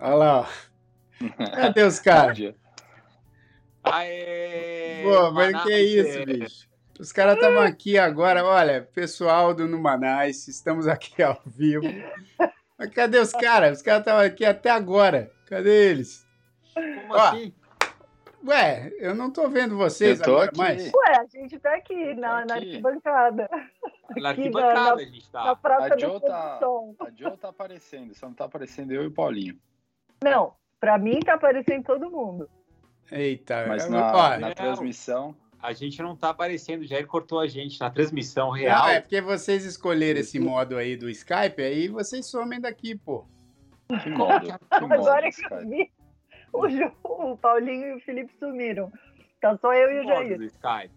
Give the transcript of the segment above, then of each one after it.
Olha lá. Cadê os caras? Aê! Pô, mas que isso, bicho? Os caras estavam aqui agora, olha, pessoal do Numanais, estamos aqui ao vivo. Mas cadê os caras? Os caras estavam aqui até agora. Cadê eles? Como Ó, assim? Ué, eu não tô vendo vocês Eu tô agora aqui. mais. Ué, a gente tá aqui na, na aqui. arquibancada. Na aqui arquibancada na- a gente Na tá. A Joe tá, a tá aparecendo, só não tá aparecendo eu e o Paulinho. Não, pra mim tá aparecendo todo mundo. Eita, Mas eu- na, ó, na transmissão. A gente não tá aparecendo, o Jair cortou a gente na transmissão não, real. é porque vocês escolheram esse modo aí do Skype, aí vocês somem daqui, pô. Que modo? Que modo, Agora que eu vi, o, Ju, o Paulinho e o Felipe sumiram. Tá só eu e o Modo Jair. do Skype.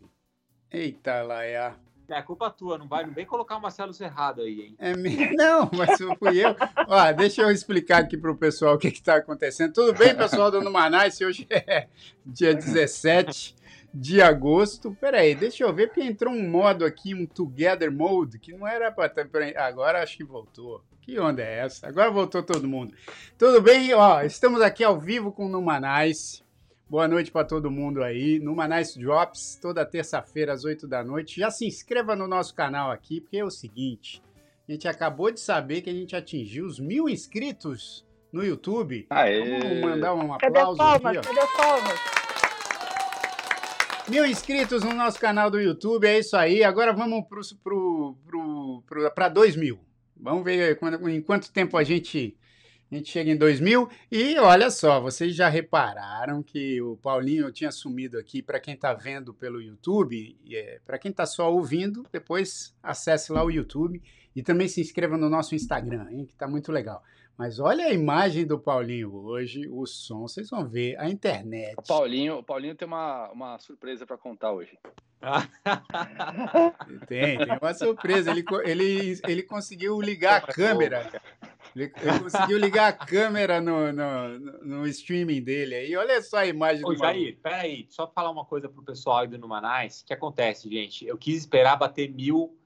Eita, Laia. É culpa tua, não vai, não vem colocar o Marcelo Serrado aí, hein? É me- Não, mas fui eu. Ó, deixa eu explicar aqui pro pessoal o que está acontecendo. Tudo bem, pessoal do Numanais? Hoje é dia 17 de agosto. Peraí, deixa eu ver, porque entrou um modo aqui, um Together Mode, que não era para. Agora acho que voltou. Que onda é essa? Agora voltou todo mundo. Tudo bem? Ó, estamos aqui ao vivo com o Numanais. Boa noite para todo mundo aí. Numanais Drops, toda terça-feira às 8 da noite. Já se inscreva no nosso canal aqui, porque é o seguinte. A gente acabou de saber que a gente atingiu os mil inscritos no YouTube. Aê! Vamos mandar um Cadê aplauso palmas? aqui, ó. Cadê as palmas? Mil inscritos no nosso canal do YouTube, é isso aí. Agora vamos para dois mil. Vamos ver quando- em quanto tempo a gente, a gente chega em 2000. E olha só, vocês já repararam que o Paulinho tinha sumido aqui. Para quem está vendo pelo YouTube, para quem está só ouvindo, depois acesse lá o YouTube e também se inscreva no nosso Instagram, hein, que está muito legal. Mas olha a imagem do Paulinho hoje, o som, vocês vão ver, a internet. O Paulinho, o Paulinho tem uma, uma surpresa pra contar hoje. Tem, tem uma surpresa. Ele, ele, ele conseguiu ligar a câmera. Ele, ele conseguiu ligar a câmera no, no, no- streaming dele aí. Olha só a imagem Ô, do maluco. Jair, peraí, só falar uma coisa pro pessoal aí do Numanais. O que acontece, gente? Eu quis esperar bater mil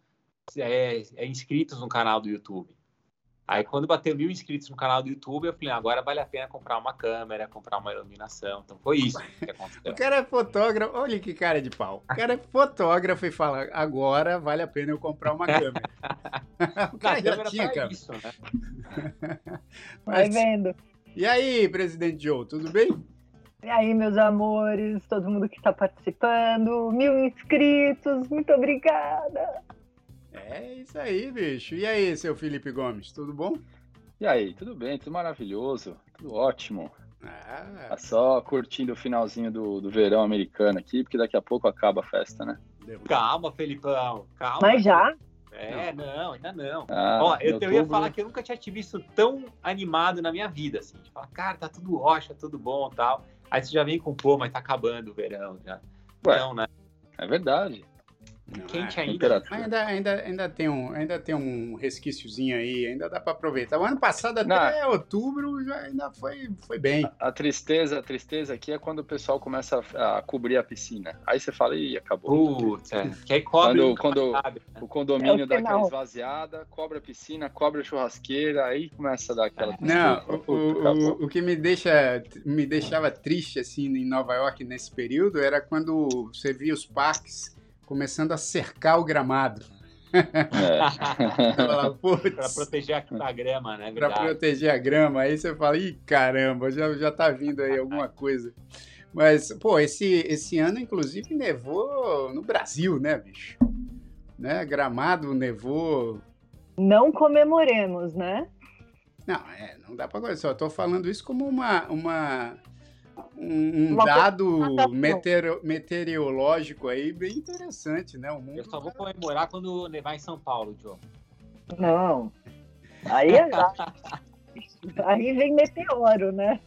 é, é, inscritos no canal do YouTube. Aí, quando bater mil inscritos no canal do YouTube, eu falei, "Ah, agora vale a pena comprar uma câmera, comprar uma iluminação. Então, foi isso que aconteceu. O cara é fotógrafo, olha que cara de pau. O cara é fotógrafo e fala: agora vale a pena eu comprar uma câmera. o cara já tinha câmera. isso, né? Vai Mas- vendo. e aí, presidente Joe, tudo bem? E aí, meus amores, todo mundo que está participando, mil inscritos, muito obrigada. É isso aí, bicho. E aí, seu Felipe Gomes, tudo bom? E aí, tudo bem? Tudo maravilhoso, tudo ótimo. Ah, Tá só curtindo o finalzinho do, do verão americano aqui, porque daqui a pouco acaba a festa, né? Calma, Felipão, calma. Mas já? É, não, ainda não. Ah, Ó, eu, eu ia falar que eu nunca tinha te visto tão animado na minha vida, assim. De falar, cara, tá tudo rocha, tudo bom tal. Aí você já vem com, pô, mas tá acabando o verão já. Ué. Não, né? É verdade. Não, Quente é. ainda. Ainda, ainda, ainda, tem um, ainda tem um resquíciozinho aí, ainda dá para aproveitar. O ano passado, até Não. outubro, já ainda foi, foi bem. A tristeza, a tristeza aqui é quando o pessoal começa a, a cobrir a piscina. Aí você fala, ih, acabou. Putz, é. Que aí cobre Quando- quando- sabe, né? O condomínio É o dá aquela esvaziada, cobra a piscina, cobra a churrasqueira, aí começa a dar aquela Não, tristeza. o, Puta, o, o que me, deixa, me deixava triste assim em Nova York nesse período era quando você via os parques começando a cercar o gramado. É. Putz, proteger a, a grama, né? para proteger a grama. Aí você fala, ih, caramba, já, já tá vindo aí alguma coisa. Mas, pô, esse, esse ano, inclusive, nevou no Brasil, né, bicho? Né? Gramado nevou. Não comemoremos, né? Não, é, não dá pra. Só tô falando isso como uma. uma um, um dado meteoro- meteorológico aí bem interessante, né? O mundo Eu só vou comemorar quando nevar em São Paulo, Joe. Não. Aí, é- aí vem meteoro, né?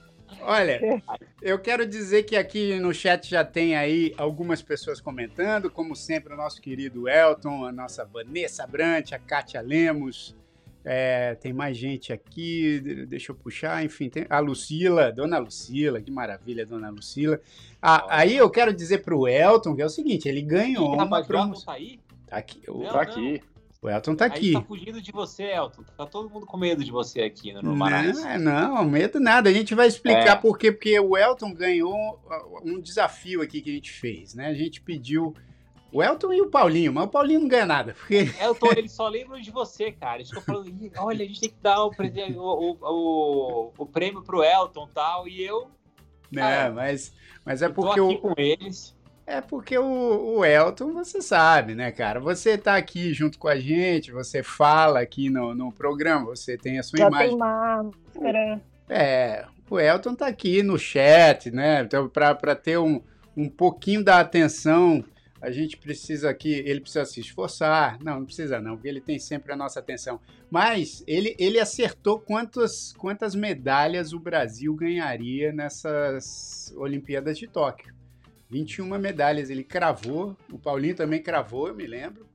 Olha, eu quero dizer que aqui no chat já tem aí algumas pessoas comentando, como sempre o nosso querido Elton, a nossa Vanessa Brant, a Kátia Lemos, É, tem mais gente aqui, de- deixa eu puxar, enfim, tem a Lucila, Dona Lucila, que maravilha, Dona Lucila. Ah, aí eu quero dizer pro Elton que é o seguinte, ele ganhou Ih, uma promoção. tá aí? Tá aqui, o, Não, Tá aqui. o Elton tá Aí aqui. tá fugindo de você, Elton. Tá todo mundo com medo de você aqui no Não, Numanais. é, não, medo nada. A gente vai explicar É. por quê. Porque o Elton ganhou uh, um desafio aqui que a gente fez, né? A gente pediu o Elton e o Paulinho, mas o Paulinho não ganha nada. Porque Elton, eles só lembram de você, cara. Eles ficam falando, "Ih, olha, a gente tem que dar o, o, o, o, prêmio pro Elton e tal. E eu né, Ah, mas, mas é tô porque aqui o, com eles. é porque o, o Elton, você sabe, né, cara? Você tá aqui junto com a gente, você fala aqui no, no programa, você tem a sua Já imagem. tem máscara. É, o Elton tá aqui no chat, né? Então, para ter um, um pouquinho da atenção, a gente precisa aqui, ele precisa se esforçar. Não, não precisa não, porque ele tem sempre a nossa atenção. Mas ele, ele acertou quantas, quantas medalhas o Brasil ganharia nessas Olimpíadas de Tóquio. 21 medalhas ele cravou, o Paulinho também cravou, eu me lembro.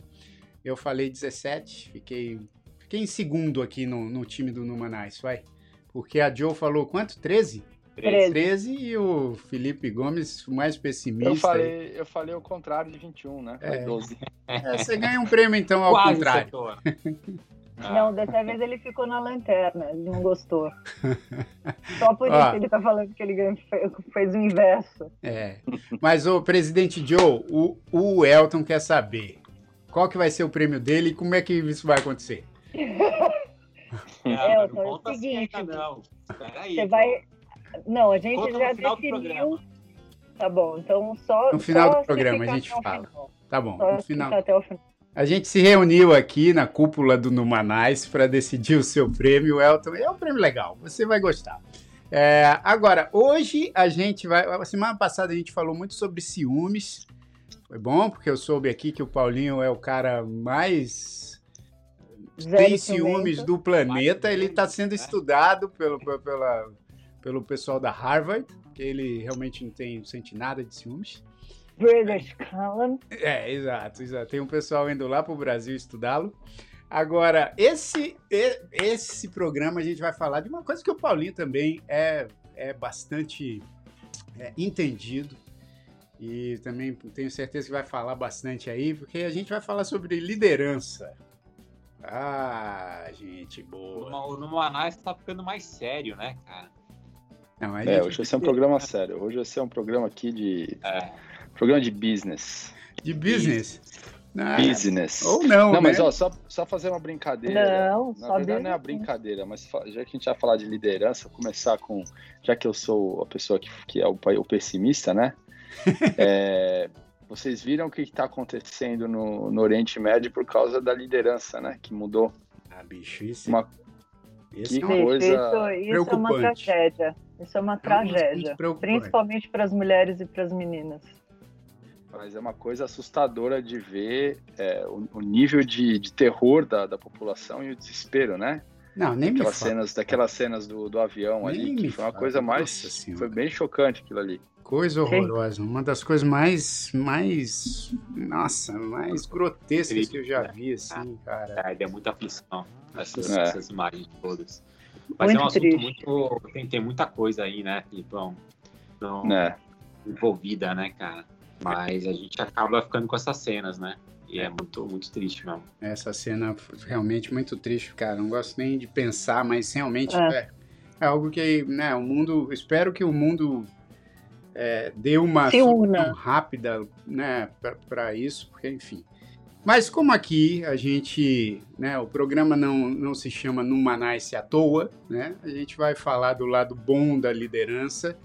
Eu falei 17, fiquei, fiquei em segundo aqui no, no time do Numanais, vai. Porque a Joe falou quanto? 13? Treze. 13 e o Felipe Gomes, o mais pessimista. Eu falei, eu falei o contrário de 21, né? É. 12. É, você ganha um prêmio então ao Quase contrário. Ah, Não, dessa vez ele ficou na lanterna, ele não gostou. Só por isso ele tá falando que ele fez o inverso. É. Mas o presidente Joe, o, o Elton quer saber qual que vai ser o prêmio dele e como é que isso vai acontecer. Não, Elton, é o assim seguinte, não. Peraí, Você pô. vai. Não, a gente Conta no já final do definiu. programa. Tá bom, então só. No final só do programa a gente fala. final. Tá bom, Só no se final. até o final. A gente se reuniu aqui na cúpula do Numanais para decidir o seu prêmio, Elton. É um prêmio legal, você vai gostar. É, agora, hoje a gente vai. A semana passada a gente falou muito sobre ciúmes. Foi bom, porque eu soube aqui que o Paulinho é o cara mais Zero tem ciúmes do planeta. Ele está sendo estudado pelo, pelo, pela- pelo pessoal da Harvard, que ele realmente não tem, não sente nada de ciúmes. British Column. É, exato, exato. Tem um pessoal indo lá para o Brasil estudá-lo. Agora, esse, esse programa a gente vai falar de uma coisa que o Paulinho também é, é bastante é, entendido. E também tenho certeza que vai falar bastante aí, porque a gente vai falar sobre liderança. Ah, gente boa. O Numanais tá ficando mais sério, né, cara? Não, a É, gente- hoje vai ser um programa sério. Hoje vai ser um programa aqui de. É. Programa de business. De business. Ah, Business. Ou não, Não, mas né? ó, só, só fazer uma brincadeira. Não, Na só verdade não é uma brincadeira, mas já que a gente vai falar de liderança, vou começar com. Já que eu sou a pessoa que, que é o, o pessimista, né? É, vocês viram o que está acontecendo no, no Oriente Médio por causa da liderança, né? Que mudou. Ah, bicho, isso, Uma- esse que é Gente, coisa isso, isso é uma preocupante. tragédia. Isso é uma tragédia. muito preocupante. Principalmente para as mulheres e para as meninas. Mas é uma coisa assustadora de ver é, o, o nível de, de terror da, da população e o desespero, né? Não, nem me Daquelas fala. cenas, daquelas cenas do, do avião Nem ali, me que foi uma fala. coisa mais. Nossa. Foi bem chocante aquilo ali. Coisa horrorosa. Uma das coisas mais, mais, nossa, mais grotescas que eu já vi, assim, cara. É, deu muita aflição essas, É. essas imagens todas. Mas Muito é um assunto triste. muito. Tem, tem muita coisa aí, né, Filipão? Então, Né? envolvida, né, cara? Mas a gente acaba ficando com essas cenas, né? E é muito, muito triste mesmo. Essa cena foi realmente muito triste, cara. Não gosto nem de pensar, mas realmente É. é, é algo que, né, o mundo. Espero que o mundo é, dê uma solução rápida, né, para isso, porque, enfim. Mas como aqui a gente, né, o programa não, não se chama Numanice à toa, né? A gente vai falar do lado bom da liderança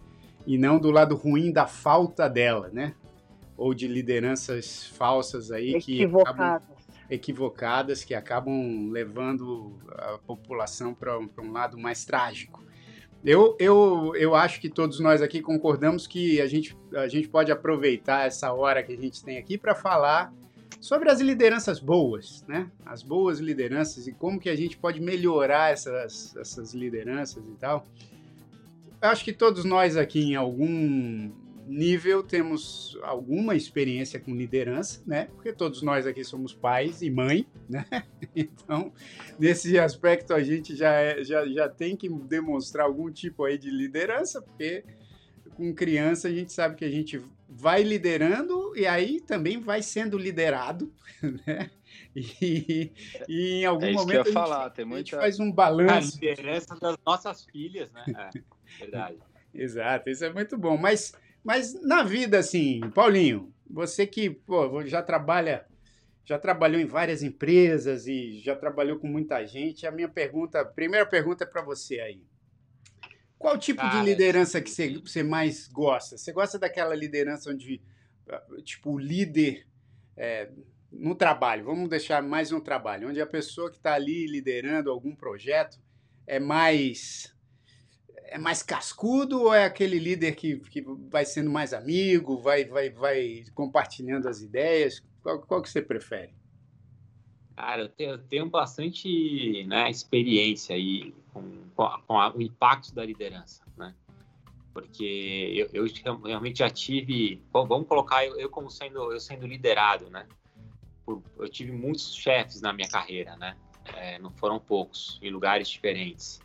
e não do lado ruim da falta dela, né? Ou de lideranças falsas aí que acabam Equivocadas. equivocadas que acabam levando a população para um lado mais trágico. Eu, eu, eu acho que todos nós aqui concordamos que a gente, a gente pode aproveitar essa hora que a gente tem aqui para falar sobre as lideranças boas, né? As boas lideranças e como que a gente pode melhorar essas, essas lideranças e tal. Eu acho que todos nós aqui, em algum nível temos alguma experiência com liderança, né? Porque todos nós aqui somos pais e mãe, né? Então, nesse aspecto a gente já, é, já, já tem que demonstrar algum tipo aí de liderança, porque com criança a gente sabe que a gente vai liderando e aí também vai sendo liderado, né? E, e em algum é isso momento que eu ia a, gente, falar, tem a muita... gente faz um A balanço. liderança das nossas filhas, né? É, verdade. Exato, isso é muito bom. Mas, mas na vida, assim, Paulinho, você que pô, já trabalha, já trabalhou em várias empresas e já trabalhou com muita gente, a minha pergunta, a primeira pergunta é para você aí. Qual tipo Cara, de liderança que você, você mais gosta? Você gosta daquela liderança onde, ah, tipo, o líder é, no trabalho, vamos deixar mais um trabalho, onde a pessoa que está ali liderando algum projeto é mais é mais cascudo ou é aquele líder que, que vai sendo mais amigo, vai, vai, vai compartilhando as ideias? Qual, qual que você prefere? Cara, eu tenho, tenho bastante né, experiência aí com, com, a- com a- o impacto da liderança, né? Porque eu, eu realmente já tive, bom, vamos colocar eu, eu como sendo eu sendo liderado, né? Por- eu tive muitos chefes na minha carreira, né? É, não foram poucos, em lugares diferentes.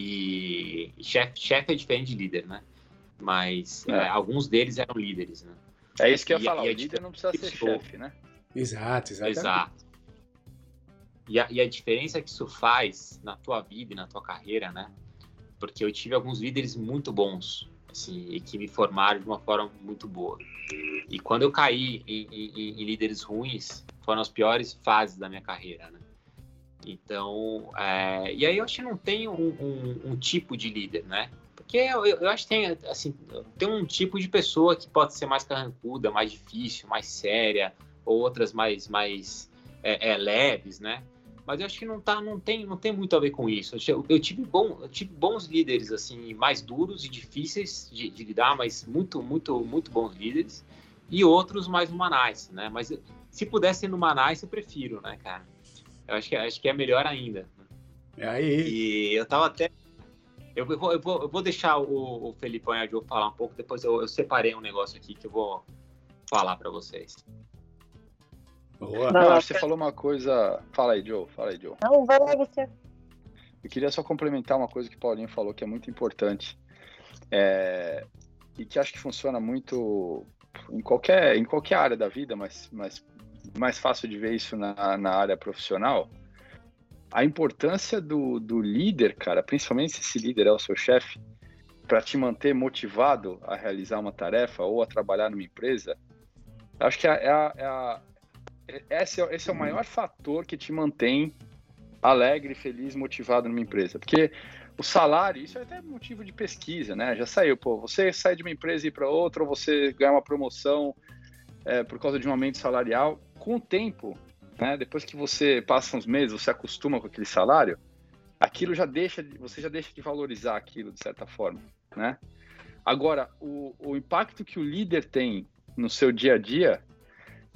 E chefe chefe é diferente de líder, né? Mas É. é, alguns deles eram líderes, né? É isso que eu ia E a- falar, o líder não precisa ser chefe, né? Exato, exatamente. Exato. E a, e a diferença que isso faz na tua vida e na tua carreira, né? Porque eu tive alguns líderes muito bons, assim, e que me formaram de uma forma muito boa. E quando eu caí em, em- em líderes ruins, foram as piores fases da minha carreira, né? Então, é, e aí eu acho que não tem um, um- um tipo de líder, né? Porque eu, eu- acho que tem, assim, tem um tipo de pessoa que pode ser mais carrancuda, mais difícil, mais séria, ou outras mais, mais é, é, leves, né? Mas eu acho que não, tá, não, tem, não tem muito a ver com isso. Eu, eu tive, bom, eu tive bons líderes, assim, mais duros e difíceis de, de lidar, mas muito, muito, muito bons líderes. E outros mais humanais, né? Mas se pudesse ser no Manais, eu prefiro, né, cara? Eu acho que, acho que é melhor ainda. né? Aí, E eu tava até. Eu vou, eu vou, eu vou deixar o, o Felipão e a Jo falar um pouco, depois eu, eu separei um negócio aqui que eu vou falar para vocês. boa. Não, lá, acho que você falou uma coisa. Fala aí, Joe. Fala aí, Joe. Não, vai lá você. Eu queria só complementar uma coisa que o Paulinho falou que é muito importante. É, E que acho que funciona muito em qualquer, em qualquer área da vida, mas, mas mais fácil de ver isso na, na área profissional. A importância do, do líder, cara, principalmente se esse líder é o seu chefe, para te manter motivado a realizar uma tarefa ou a trabalhar numa empresa, acho que é é a- é a- esse, é, esse é o maior fator que te mantém alegre, feliz, motivado numa empresa. Porque o salário, isso é até motivo de pesquisa, né? Já saiu, pô, você sai de uma empresa e ir para outra, ou você ganha uma promoção é, por causa de um aumento salarial, com o tempo, né? Depois que você passa uns meses, você acostuma com aquele salário, aquilo já deixa, de- você já deixa de valorizar aquilo de certa forma, né? Agora, o, o impacto que o líder tem no seu dia a dia,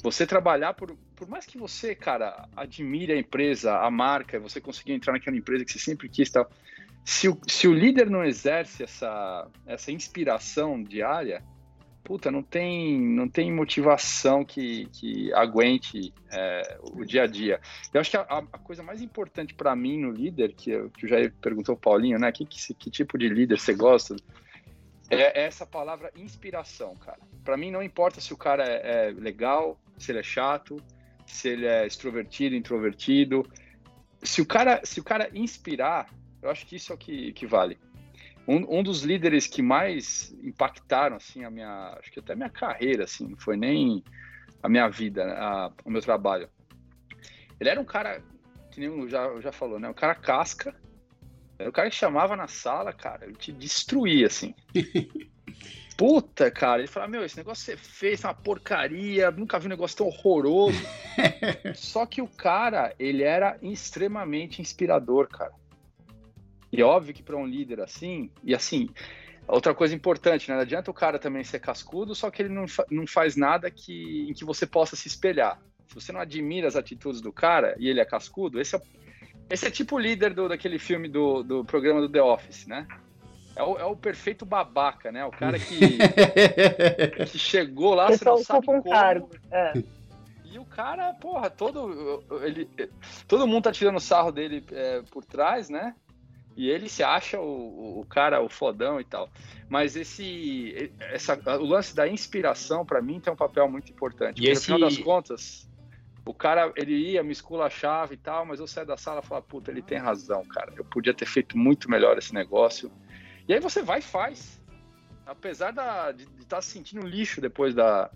você trabalhar por, por mais que você, cara, admire a empresa, a marca, você conseguir entrar naquela empresa que você sempre quis tal, se o, se o líder não exerce essa, essa inspiração diária, puta, não tem, não tem motivação que, que aguente é, o dia a dia. Eu acho que a, a coisa mais importante para mim no líder, que, eu, que já perguntou o Paulinho, né, que, que, que tipo de líder você gosta, é essa palavra inspiração, cara. Para mim não importa se o cara é, é legal, se ele é chato, se ele é extrovertido, introvertido. Se o cara, se o cara inspirar, eu acho que isso é o que, que vale. Um, um dos líderes que mais impactaram assim a minha, acho que até a minha carreira, assim, não foi nem a minha vida, a, o meu trabalho. Ele era um cara que nem o já já falou, né? Um cara casca. Era o cara que chamava na sala, cara, ele te destruía assim. Puta, cara, ele falava, meu, esse negócio você fez é uma porcaria, nunca vi um negócio tão horroroso. Só que o cara, ele era extremamente inspirador, cara. E é óbvio que para um líder assim, e assim, outra coisa importante, né? Não adianta o cara também ser cascudo, só que ele não, fa não faz nada que, em que você possa se espelhar. Se você não admira as atitudes do cara e ele é cascudo, esse é, esse é tipo o líder do, daquele filme do, do programa do The Office, né? é o, é o perfeito babaca, né? O cara que, que chegou lá, você não sabe como. Cargo. É. E o cara, porra, todo, ele, todo mundo tá tirando sarro dele é, por trás, né? E ele se acha o, o cara, o fodão e tal. Mas esse, essa, o lance da inspiração, para mim, tem um papel muito importante. E porque, esse... no final das contas, o cara, ele ia, me esculachava e tal, mas eu saio da sala e falo, puta, ele tem razão, cara. Eu podia ter feito muito melhor esse negócio. E aí você vai e faz. Apesar da, de estar tá sentindo lixo depois da,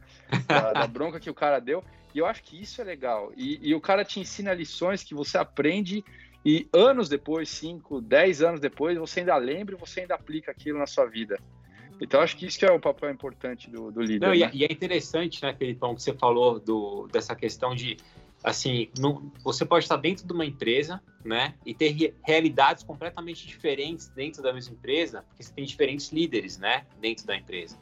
da, da, bronca que o cara deu. E eu acho que isso é legal. E, e o cara te ensina lições que você aprende e anos depois, 5, 10 anos depois, você ainda lembra e você ainda aplica aquilo na sua vida. Então, acho que isso que é o papel importante do, do líder. Não, né? e, é, é interessante, né, Felipão, que você falou do, dessa questão de assim, não, você pode estar dentro de uma empresa, né, e ter realidades completamente diferentes dentro da mesma empresa, porque você tem diferentes líderes, né, dentro da empresa.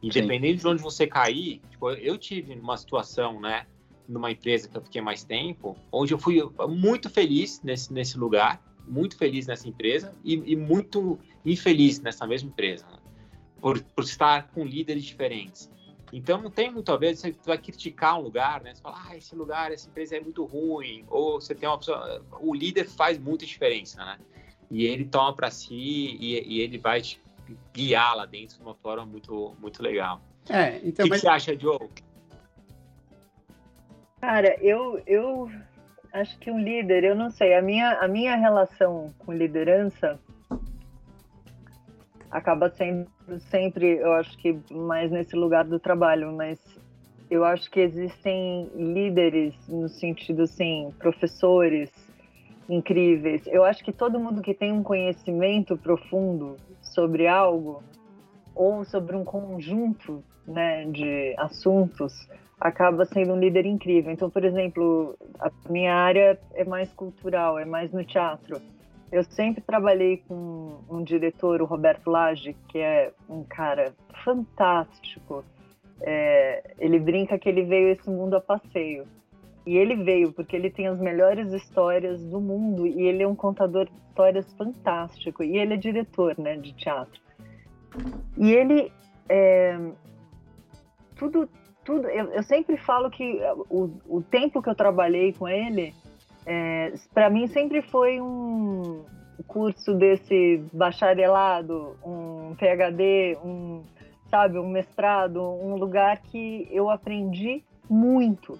Independente Sim. de onde você cair, tipo, eu tive uma situação, né, numa empresa que eu fiquei mais tempo, onde eu fui muito feliz nesse, nesse lugar, muito feliz nessa empresa e, e muito infeliz nessa mesma empresa, né? por, por estar com líderes diferentes. Então não tem muito a ver, você vai criticar um lugar, né? Você fala, ah, esse lugar, essa empresa é muito ruim, ou você tem uma pessoa, o líder faz muita diferença, né? E ele toma para si e, e, ele vai te guiar lá dentro de uma forma muito, muito legal. É, então, o que, mas... que você acha, Joe? Cara, eu, eu acho que um líder, eu não sei, a minha, a minha relação com liderança acaba sendo sempre, eu acho que mais nesse lugar do trabalho, mas eu acho que existem líderes no sentido assim, professores incríveis. Eu acho que todo mundo que tem um conhecimento profundo sobre algo ou sobre um conjunto, né, de assuntos, acaba sendo um líder incrível. Então, por exemplo, a minha área é mais cultural, é mais no teatro. Eu sempre trabalhei com um diretor, o Roberto Lage, que é um cara fantástico. É, ele brinca que ele veio esse mundo a passeio. E ele veio porque ele tem as melhores histórias do mundo e ele é um contador de histórias fantástico. E ele é diretor né, de teatro. E ele. É, tudo, tudo. Eu, eu, sempre falo que o, o tempo que eu trabalhei com ele é, para mim sempre foi um curso desse bacharelado, um PhD, um sabe, um mestrado, um lugar que eu aprendi muito.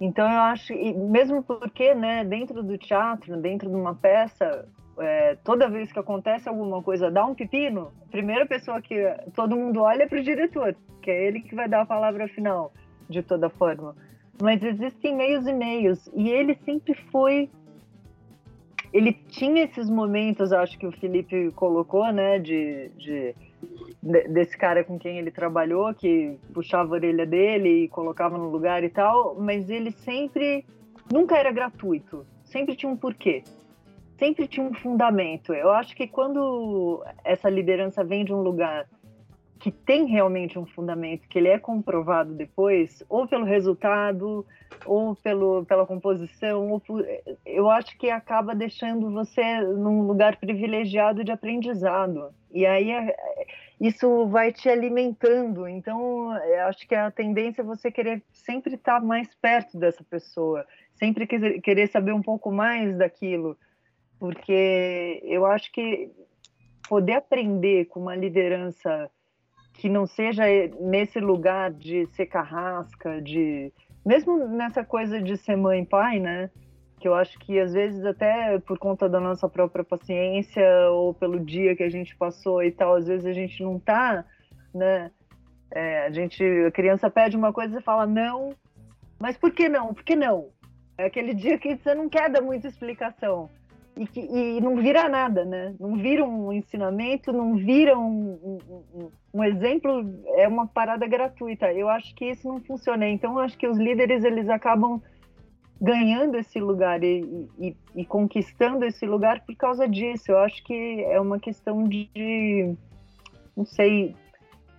Então eu acho, mesmo porque, né, dentro do teatro, dentro de uma peça, é, toda vez que acontece alguma coisa, dá um pepino, a primeira pessoa que todo mundo olha é para o diretor, que é ele que vai dar a palavra final, de toda forma mas existem meios e meios. E ele sempre foi. Ele tinha esses momentos, acho que o Felipe colocou, né, de, de, desse cara com quem ele trabalhou, que puxava a orelha dele e colocava no lugar e tal, mas ele sempre. Nunca era gratuito, sempre tinha um porquê sempre tinha um fundamento. Eu acho que quando essa liderança vem de um lugar que tem realmente um fundamento, que ele é comprovado depois, ou pelo resultado, ou pelo, pela composição, ou por, eu acho que acaba deixando você num lugar privilegiado de aprendizado. E aí é, isso vai te alimentando. Então, acho que a tendência é você querer sempre estar mais perto dessa pessoa, sempre querer saber um pouco mais daquilo, porque eu acho que poder aprender com uma liderança que não seja nesse lugar de ser carrasca, de mesmo nessa coisa de ser mãe e pai, né? Que eu acho que às vezes até por conta da nossa própria paciência ou pelo dia que a gente passou e tal, às vezes a gente não tá, né? É, a gente, a criança pede uma coisa e fala não, mas por que não? Por que não? É aquele dia que você não quer dar muita explicação e, que, e não vira nada, né? Não vira um ensinamento, não vira um, um, um, exemplo, é uma parada gratuita. Eu acho que isso não funciona. Então, eu acho que os líderes eles acabam ganhando esse lugar e, e, e, conquistando esse lugar por causa disso. Eu acho que é uma questão de, não sei,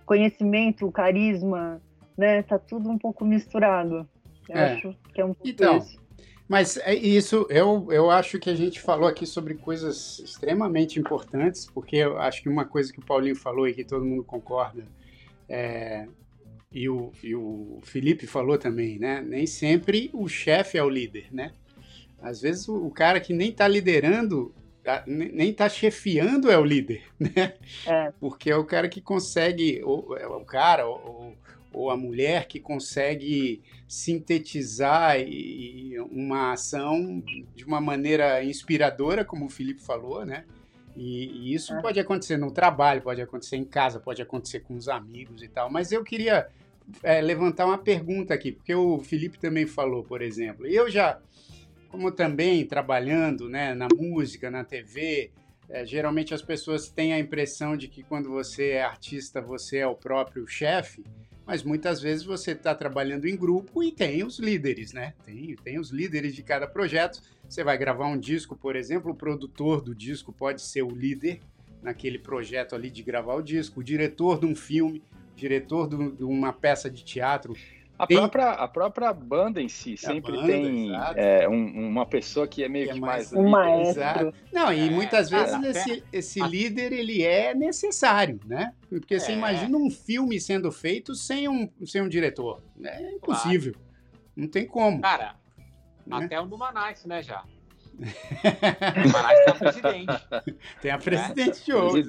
conhecimento, carisma, né? Tá tudo um pouco misturado. Eu é. acho que é um pouco então, isso. Mas é isso, eu, eu acho que a gente falou aqui sobre coisas extremamente importantes, porque eu acho que uma coisa que o Paulinho falou e que todo mundo concorda, é, e, o, e o Felipe falou também, né? Nem sempre o chefe é o líder, né? Às vezes o, o cara que nem está liderando, nem está chefiando é o líder, né? É. Porque é o cara que consegue, ou, é o cara, ou, ou a mulher que consegue sintetizar uma ação de uma maneira inspiradora, como o Felipe falou, né? E, e isso é. pode acontecer no trabalho, pode acontecer em casa, pode acontecer com os amigos e tal. Mas eu queria é, levantar uma pergunta aqui, porque o Felipe também falou, por exemplo. Eu já, como também trabalhando né, na música, na TV, é, geralmente as pessoas têm a impressão de que quando você é artista, você é o próprio chefe mas muitas vezes você está trabalhando em grupo e tem os líderes, né? Tem, tem os líderes de cada projeto. Você vai gravar um disco, por exemplo, o produtor do disco pode ser o líder naquele projeto ali de gravar o disco, o diretor de um filme, diretor de uma peça de teatro a, tem... própria, a própria banda em si sempre banda, tem é, um, uma pessoa que é meio que, é que mais... Um maestro. Não, e é, muitas vezes esse, esse líder ele é necessário, né? Porque você é. imagina um filme sendo feito sem um, sem um diretor. É impossível. Claro. Não tem como. Cara, né? até o do Manais, né, já. o Manais tem presidente. Tem a presidente de hoje,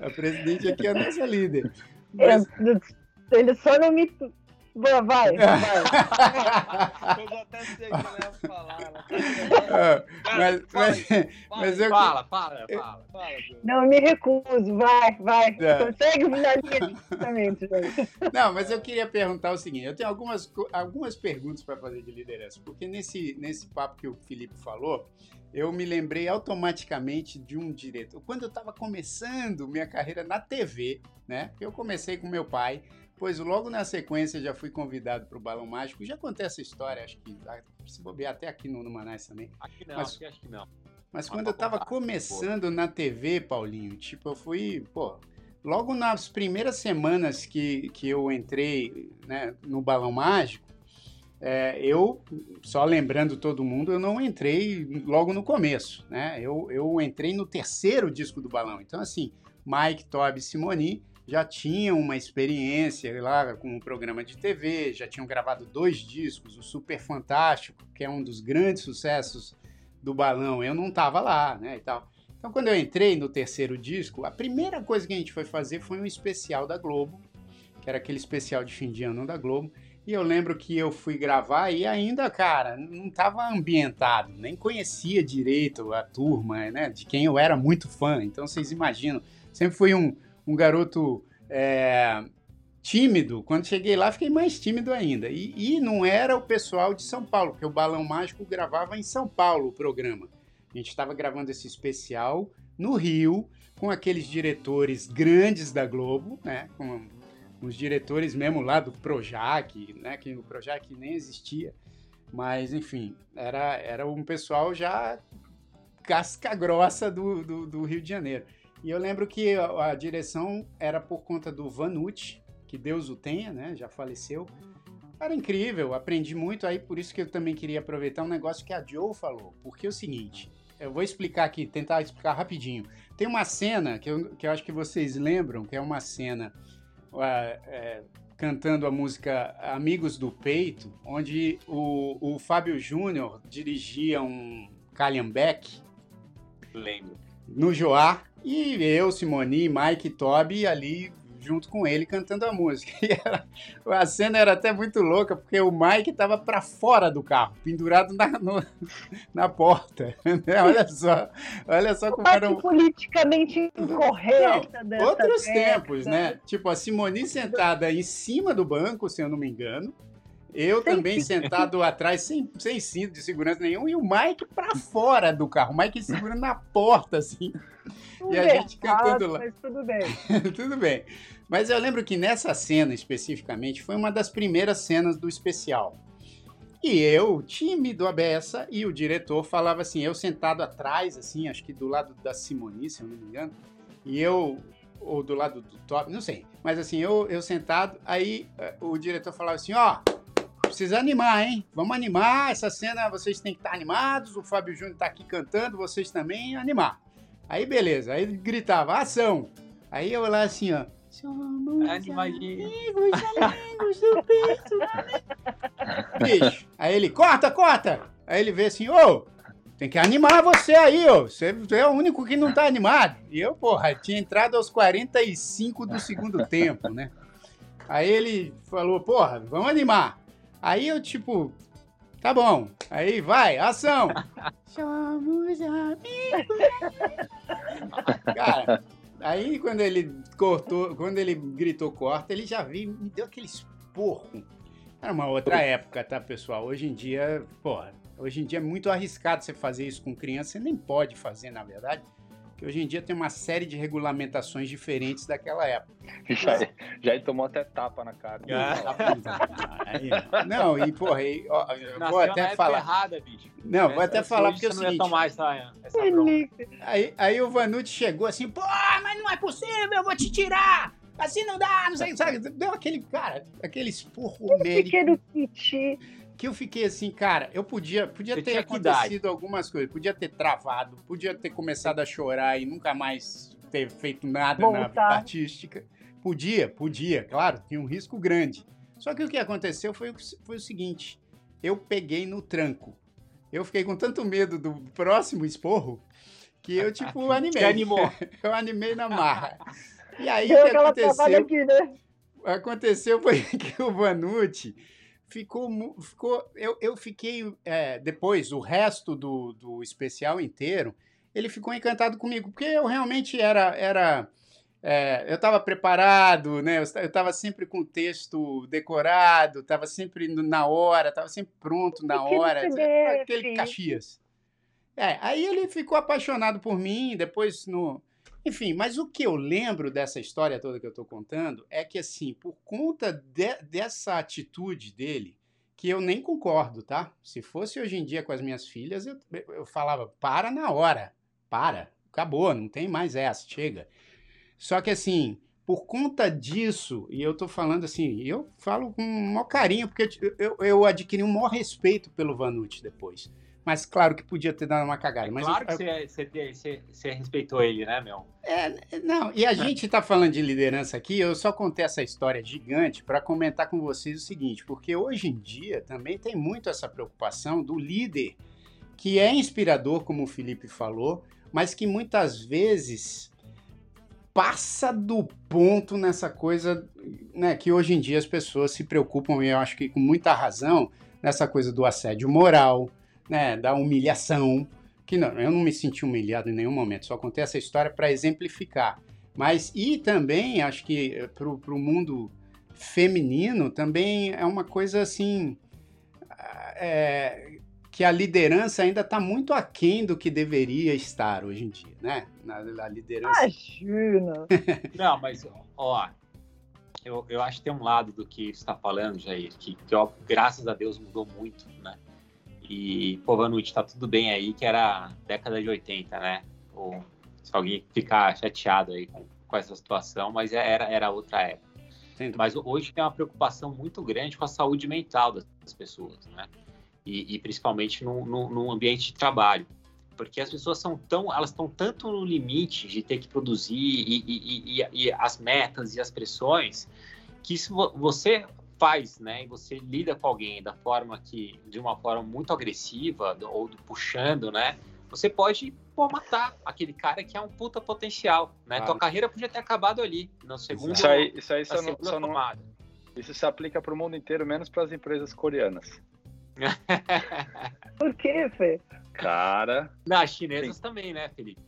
A presidente aqui é a nossa líder. Mas... Ele só não me Vai, vai. eu já até sei o que ela ia falar. Ela mas, mas, mas eu... Fala, fala, fala. fala não, me recuso. Vai, vai. É. Consegue na linha Não, mas eu queria perguntar o seguinte. Eu tenho algumas, algumas perguntas para fazer de liderança. Porque nesse, nesse papo que o Felipe falou, eu me lembrei automaticamente de um diretor. Quando eu estava começando minha carreira na TV, né? Eu comecei com meu pai Pois logo na sequência já fui convidado para o Balão Mágico. Já contei essa história, acho que ah, se bobear até aqui no, no Manais também. Aqui não, mas, aqui acho que não. Mas quando eu estava começando na TV, Paulinho, tipo, eu fui, pô, logo nas primeiras semanas que, que eu entrei né, no Balão Mágico, é, eu, só lembrando todo mundo, eu não entrei logo no começo, né? Eu, eu entrei no terceiro disco do Balão. Então, assim, Mike, Toby Simoni já tinham uma experiência lá com um programa de TV, já tinham gravado dois discos, o Super Fantástico, que é um dos grandes sucessos do Balão. Eu não estava lá, né, e tal. Então, quando eu entrei no terceiro disco, a primeira coisa que a gente foi fazer foi um especial da Globo, que era aquele especial de fim de ano da Globo. E eu lembro que eu fui gravar e ainda, cara, não estava ambientado, nem conhecia direito a turma, né, de quem eu era muito fã. Então, vocês imaginam, sempre fui um, um garoto é, tímido. Quando cheguei lá, fiquei mais tímido ainda. E, e, não era o pessoal de São Paulo, porque o Balão Mágico gravava em São Paulo o programa. A gente estava gravando esse especial no Rio, com aqueles diretores grandes da Globo, né? Com os diretores mesmo lá do Projac, né? Que o Projac nem existia. Mas, enfim, era, era um pessoal já casca grossa do, do, do Rio de Janeiro. E eu lembro que a, a direção era por conta do Vanucci, que Deus o tenha, né? Já faleceu. Era incrível, aprendi muito aí, por isso que eu também queria aproveitar um negócio que a Joe falou. Porque é o seguinte, eu vou explicar aqui, tentar explicar rapidinho. Tem uma cena que eu, que eu acho que vocês lembram, que é uma cena uh, é, cantando a música Amigos do Peito, onde o, o Fábio Júnior dirigia um Calhambeck. Lembro. No Joá, e eu, Simoni, Mike e Toby ali junto com ele cantando a música. E era, a cena era até muito louca, porque o Mike estava para fora do carro, pendurado na, no, na porta. Né? Olha só, olha só como era um... politicamente incorreta não, Outros tempos, né? Tipo, a Simone sentada em cima do banco, se eu não me engano, eu sem também sentado atrás, sem, sem cinto de segurança nenhum, e o Mike para fora do carro. O Mike segurando na porta, assim. e a gente cantando lá. Mas tudo bem. tudo bem. Mas eu lembro que nessa cena especificamente foi uma das primeiras cenas do especial. E eu, tímido a beça, e o diretor falava assim, eu sentado atrás, assim, acho que do lado da Simoni, se eu não me engano, e eu, ou do lado do Top, não sei, mas assim, eu, eu sentado, aí eh, o diretor falava assim, ó, precisa animar, hein? Vamos animar. Essa cena vocês têm que estar animados. O Fábio Júnior tá aqui cantando, vocês também animar. Aí beleza, aí gritava, ação. Aí eu lá assim, ó. Somos Animadinho. amigos, amigos do peito. Bicho. Aí ele, corta, corta. Aí ele vê assim, ô, tem que animar você aí, ô. Você é o único que não tá animado. E eu, porra, tinha entrado aos 45 do segundo tempo, né? Aí ele falou, porra, vamos animar. Aí eu, tipo, tá bom. Aí vai, ação. Somos amigos. Cara, aí quando ele cortou, quando ele gritou corta, ele já viu, me deu aquele esporro. Era uma outra época, tá, pessoal? Hoje em dia, porra, hoje em dia é muito arriscado você fazer isso com criança, você nem pode fazer, na verdade. Porque hoje em dia tem uma série de regulamentações diferentes daquela época. Já, já ele tomou até tapa na cara. Aí, não, e porra, aí, ó, vou até falar. errada, bicho. Não, vou até Essa- falar porque é o você não ia seguinte. tomar essa. Aí, aí o Vanucci chegou assim, pô, mas não é possível, eu vou te tirar. Assim não dá, não sei, sabe? Deu aquele, cara, aquele esporro homérico Pequeno Kiti. Que eu fiquei assim, cara, eu podia, podia Você ter acontecido algumas coisas, podia ter travado, podia ter começado a chorar e nunca mais ter feito nada na artística. Podia, podia, claro, tinha um risco grande. Só que o que aconteceu foi, o- foi o seguinte, eu peguei no tranco. Eu fiquei com tanto medo do próximo esporro que eu, tipo, animei. Você animou. Eu animei na marra. E aí, o que aconteceu? aqui, né? aconteceu foi que o Vanucci ficou. ficou eu, eu fiquei. é, depois, o resto do, do especial inteiro, ele ficou encantado comigo, porque eu realmente era. era é, eu estava preparado, né? Eu estava sempre com o texto decorado, estava sempre na hora, estava sempre pronto na hora. Aquele Caxias. É, aí ele ficou apaixonado por mim, depois no. Enfim, mas o que eu lembro dessa história toda que eu tô contando é que, assim, por conta de- dessa atitude dele, que eu nem concordo, tá? Se fosse hoje em dia com as minhas filhas, eu, eu falava, para na hora, para, acabou, não tem mais essa, chega. Só que, assim, por conta disso, e eu tô falando assim, eu falo com o maior carinho, porque eu, eu, eu adquiri um maior respeito pelo Vanucci depois. Mas claro que podia ter dado uma cagada. Mas claro eu- que você, respeitou ele, né, meu? é, não, e a gente está falando de liderança aqui, eu só contei essa história gigante para comentar com vocês o seguinte, porque hoje em dia também tem muito essa preocupação do líder, que é inspirador, como o Felipe falou, mas que muitas vezes passa do ponto nessa coisa, né, que hoje em dia as pessoas se preocupam, e eu acho que com muita razão, nessa coisa do assédio moral, né, da humilhação, que não, eu não me senti humilhado em nenhum momento, só contei essa história para exemplificar. Mas, e também, acho que para o mundo feminino, também é uma coisa assim, é, que a liderança ainda está muito aquém do que deveria estar hoje em dia, né? Na, na liderança. Imagina. Não, mas, ó, eu, eu acho que tem um lado do que você está falando, Jair, que, que ó, graças a Deus mudou muito, né? E, pô, Vanucci, tá tudo bem aí, que era década de 80, né? Ou, se alguém ficar chateado aí com, com essa situação, mas é, era, era outra época. Entendo. Mas hoje tem uma preocupação muito grande com a saúde mental das pessoas, né? E, e principalmente no, no, no ambiente de trabalho. Porque as pessoas são tão, elas estão tanto no limite de ter que produzir e, e- e- e as metas e as pressões, que se vo- você faz, né, e você lida com alguém da forma que, de uma forma muito agressiva ou do puxando, né, você pode pô, matar aquele cara que é um puta potencial, né? Claro. Tua carreira podia ter acabado ali, no segundo, Isso aí, isso aí na só não, só não- isso se aplica para o mundo inteiro, menos para as empresas coreanas. Por quê, Fê? Cara, as chinesas também, né, Felipe?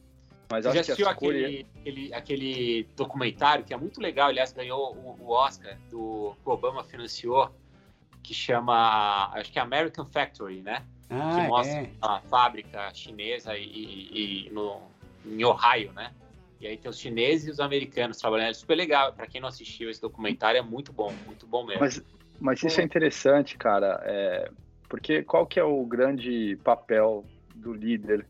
Mas Você já que assistiu aquele, aquele, aquele documentário que é muito legal, aliás, ganhou o, o Oscar, do que o Obama financiou, que chama, acho que é American Factory, né? que Ah, mostra é. a fábrica chinesa e, e- e no, em Ohio, né? E aí tem os chineses e os americanos trabalhando. É super legal. Para quem não assistiu esse documentário, é muito bom, muito bom mesmo. Mas, mas isso é interessante, cara, é, porque qual que é o grande papel do líder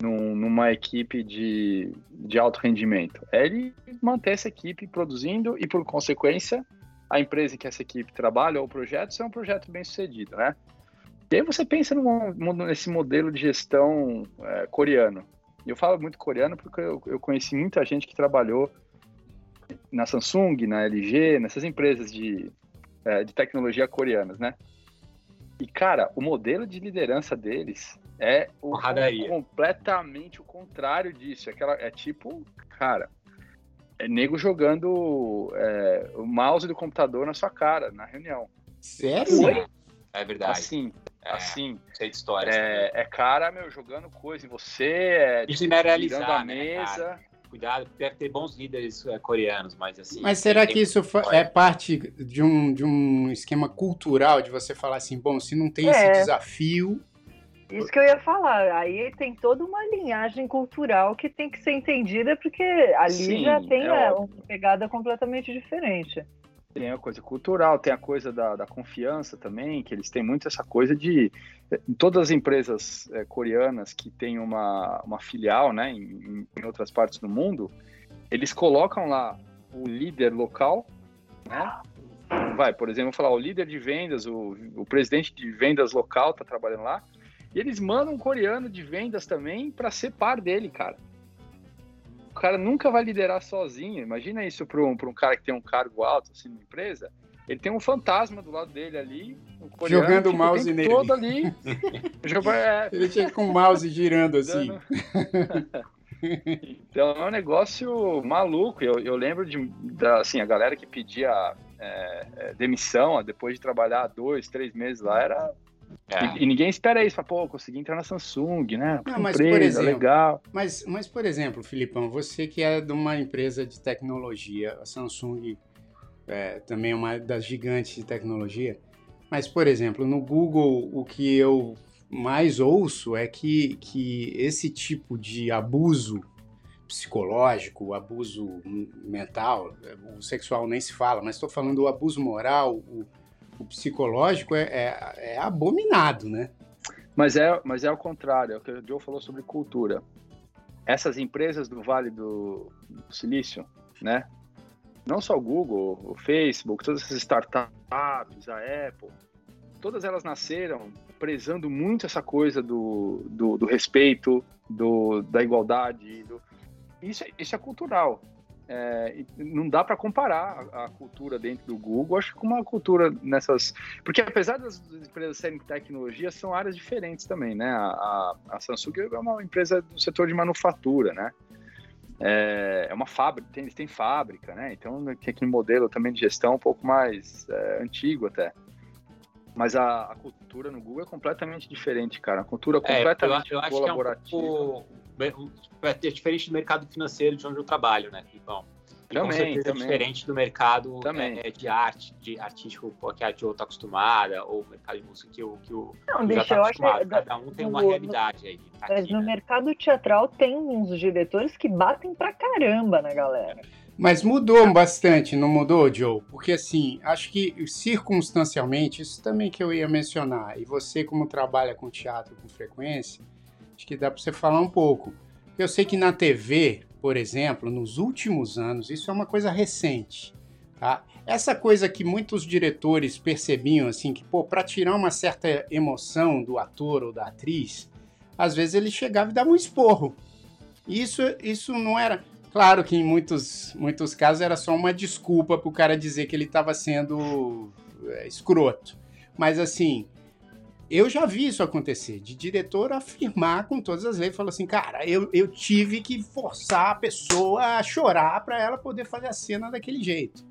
num- numa equipe de, de alto rendimento? É ele manter essa equipe produzindo e, por consequência, a empresa em que essa equipe trabalha ou o projeto se é um projeto bem sucedido, né? E aí você pensa no, nesse modelo de gestão é, coreano. Eu falo muito coreano porque eu, eu, conheci muita gente que trabalhou na Samsung, na LG, nessas empresas de, é, de tecnologia coreanas, né? E, cara, o modelo de liderança deles é o, completamente o contrário disso. É, aquela, é tipo, cara, é nego jogando é, o mouse do computador na sua cara, na reunião. Sério? É verdade. Assim, é, assim. Sei de histórias. É, é, cara, meu, jogando coisa em você, é, Isso tipo, a né, mesa. Né, Cuidado, deve ter bons líderes é, coreanos, mas assim. Mas será que isso é parte de um, de um esquema cultural de você falar assim, bom, se não tem esse é. desafio, isso que eu ia falar. Aí tem toda uma linhagem cultural que tem que ser entendida, porque ali Sim, já tem é uma pegada completamente diferente. Tem a coisa cultural, tem a coisa da, da, confiança também, que eles têm muito essa coisa de. Em todas as empresas é, coreanas que têm uma, uma filial né, em, em, outras partes do mundo, eles colocam lá o líder local, né? Vai, por exemplo, falar, o líder de vendas, o, o presidente de vendas local está trabalhando lá, e eles mandam um coreano de vendas também para ser par dele, cara. O cara nunca vai liderar sozinho. Imagina isso para um, um cara que tem um cargo alto assim na empresa. Ele tem um fantasma do lado dele ali, um coreano, jogando o mouse nele. Todo ali. é, ele tinha com o mouse girando assim. então é um negócio maluco. Eu, eu lembro de da, assim, a galera que pedia é, é, demissão depois de trabalhar dois, três meses lá era é. E, e, ninguém espera isso, fala, pô, consegui entrar na Samsung, né? Não, mas empresa, por exemplo, legal. Mas, mas, por exemplo, Filipão, você que é de uma empresa de tecnologia, a Samsung é, também é uma das gigantes de tecnologia, mas, por exemplo, no Google, o que eu mais ouço é que, que esse tipo de abuso psicológico, abuso mental, o sexual nem se fala, mas estou falando do abuso moral, o o psicológico é, é, é, abominado, né? Mas é, mas é o contrário, é o que o Joe falou sobre cultura. Essas empresas do Vale do, do Silício, né? Não só o Google, o Facebook, todas essas startups, a Apple, todas elas nasceram prezando muito essa coisa do, do, do respeito, do, da igualdade. Do... Isso, é, isso é cultural. É, não dá para comparar a, cultura dentro do Google, acho que com uma cultura nessas. Porque apesar das empresas serem tecnologia, são áreas diferentes também, né? A, a, a Samsung é uma empresa do setor de manufatura, né? É, é uma fábrica, tem, eles têm fábrica, né? Então tem aquele modelo também de gestão um pouco mais é, antigo até. Mas a, a, cultura no Google é completamente diferente, cara. A cultura completamente é, eu, eu colaborativa. Acho que é um pouco é diferente do mercado financeiro de onde eu trabalho, né? E também, com certeza também. é diferente do mercado é, de arte, de artístico que a Jo está acostumada, ou o mercado de música que o que o Não, deixa, tá eu acho que cada um tem uma no, realidade aí. Tá mas aqui, no né? mercado teatral tem uns diretores que batem pra caramba na galera. Mas mudou bastante, não mudou, Joe? Porque assim, acho que circunstancialmente, isso também que eu ia mencionar, e você como trabalha com teatro com frequência, Acho que dá para você falar um pouco. Eu sei que na TV, por exemplo, nos últimos anos, isso é uma coisa recente. Tá? Essa coisa que muitos diretores percebiam, assim, que, pô, para tirar uma certa emoção do ator ou da atriz, às vezes ele chegava e dava um esporro. Isso, isso não era. Claro que em muitos, muitos casos era só uma desculpa para o cara dizer que ele estava sendo é, escroto. Mas assim, eu já vi isso acontecer, de diretor afirmar com todas as leis, falou assim, cara, eu, eu tive que forçar a pessoa a chorar para ela poder fazer a cena daquele jeito.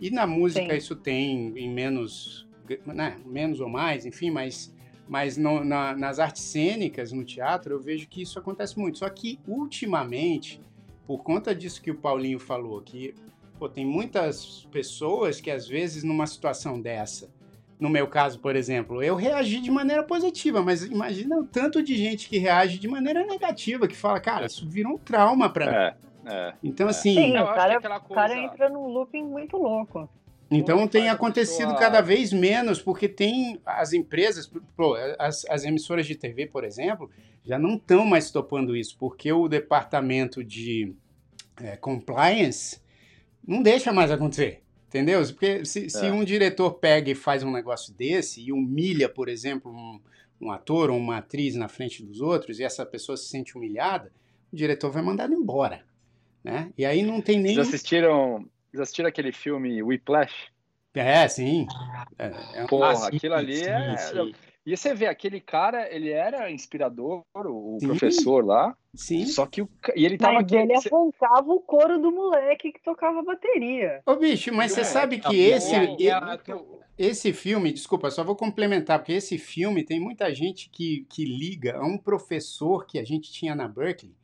E na música Sim. isso tem em menos, né, menos ou mais, enfim, mas, mas no, na, nas artes cênicas, no teatro, eu vejo que isso acontece muito. Só que ultimamente, por conta disso que o Paulinho falou, que pô, tem muitas pessoas que às vezes numa situação dessa no meu caso, por exemplo, eu reagi de maneira positiva, mas imagina o tanto de gente que reage de maneira negativa, que fala, cara, isso virou um trauma para mim. É, é, então, assim. Sim, o cara, coisa... cara entra num looping muito louco. Então tem acontecido pessoa... cada vez menos, porque tem as empresas, pô, as, as emissoras de TV, por exemplo, já não estão mais topando isso, porque o departamento de é, compliance não deixa mais acontecer. Entendeu? Porque se, se É. um diretor pega e faz um negócio desse e humilha, por exemplo, um, um ator ou uma atriz na frente dos outros e essa pessoa se sente humilhada, o diretor vai mandar ela embora. Né? E aí não tem nem. Vocês assistiram, vocês assistiram aquele filme Whiplash? É, sim. É, é um- Porra, Ah, sim, aquilo ali sim, é. sim. E você vê, aquele cara, ele era inspirador, o, Sim. professor lá, Sim. só que o, e ele tava Mas aqui. ele arrancava o couro do moleque que tocava bateria. Ô, bicho, mas você É, sabe não, que e esse, aí, e- ela- esse filme, desculpa, só vou complementar, porque esse filme tem muita gente que, que liga a um professor que a gente tinha na Berkeley.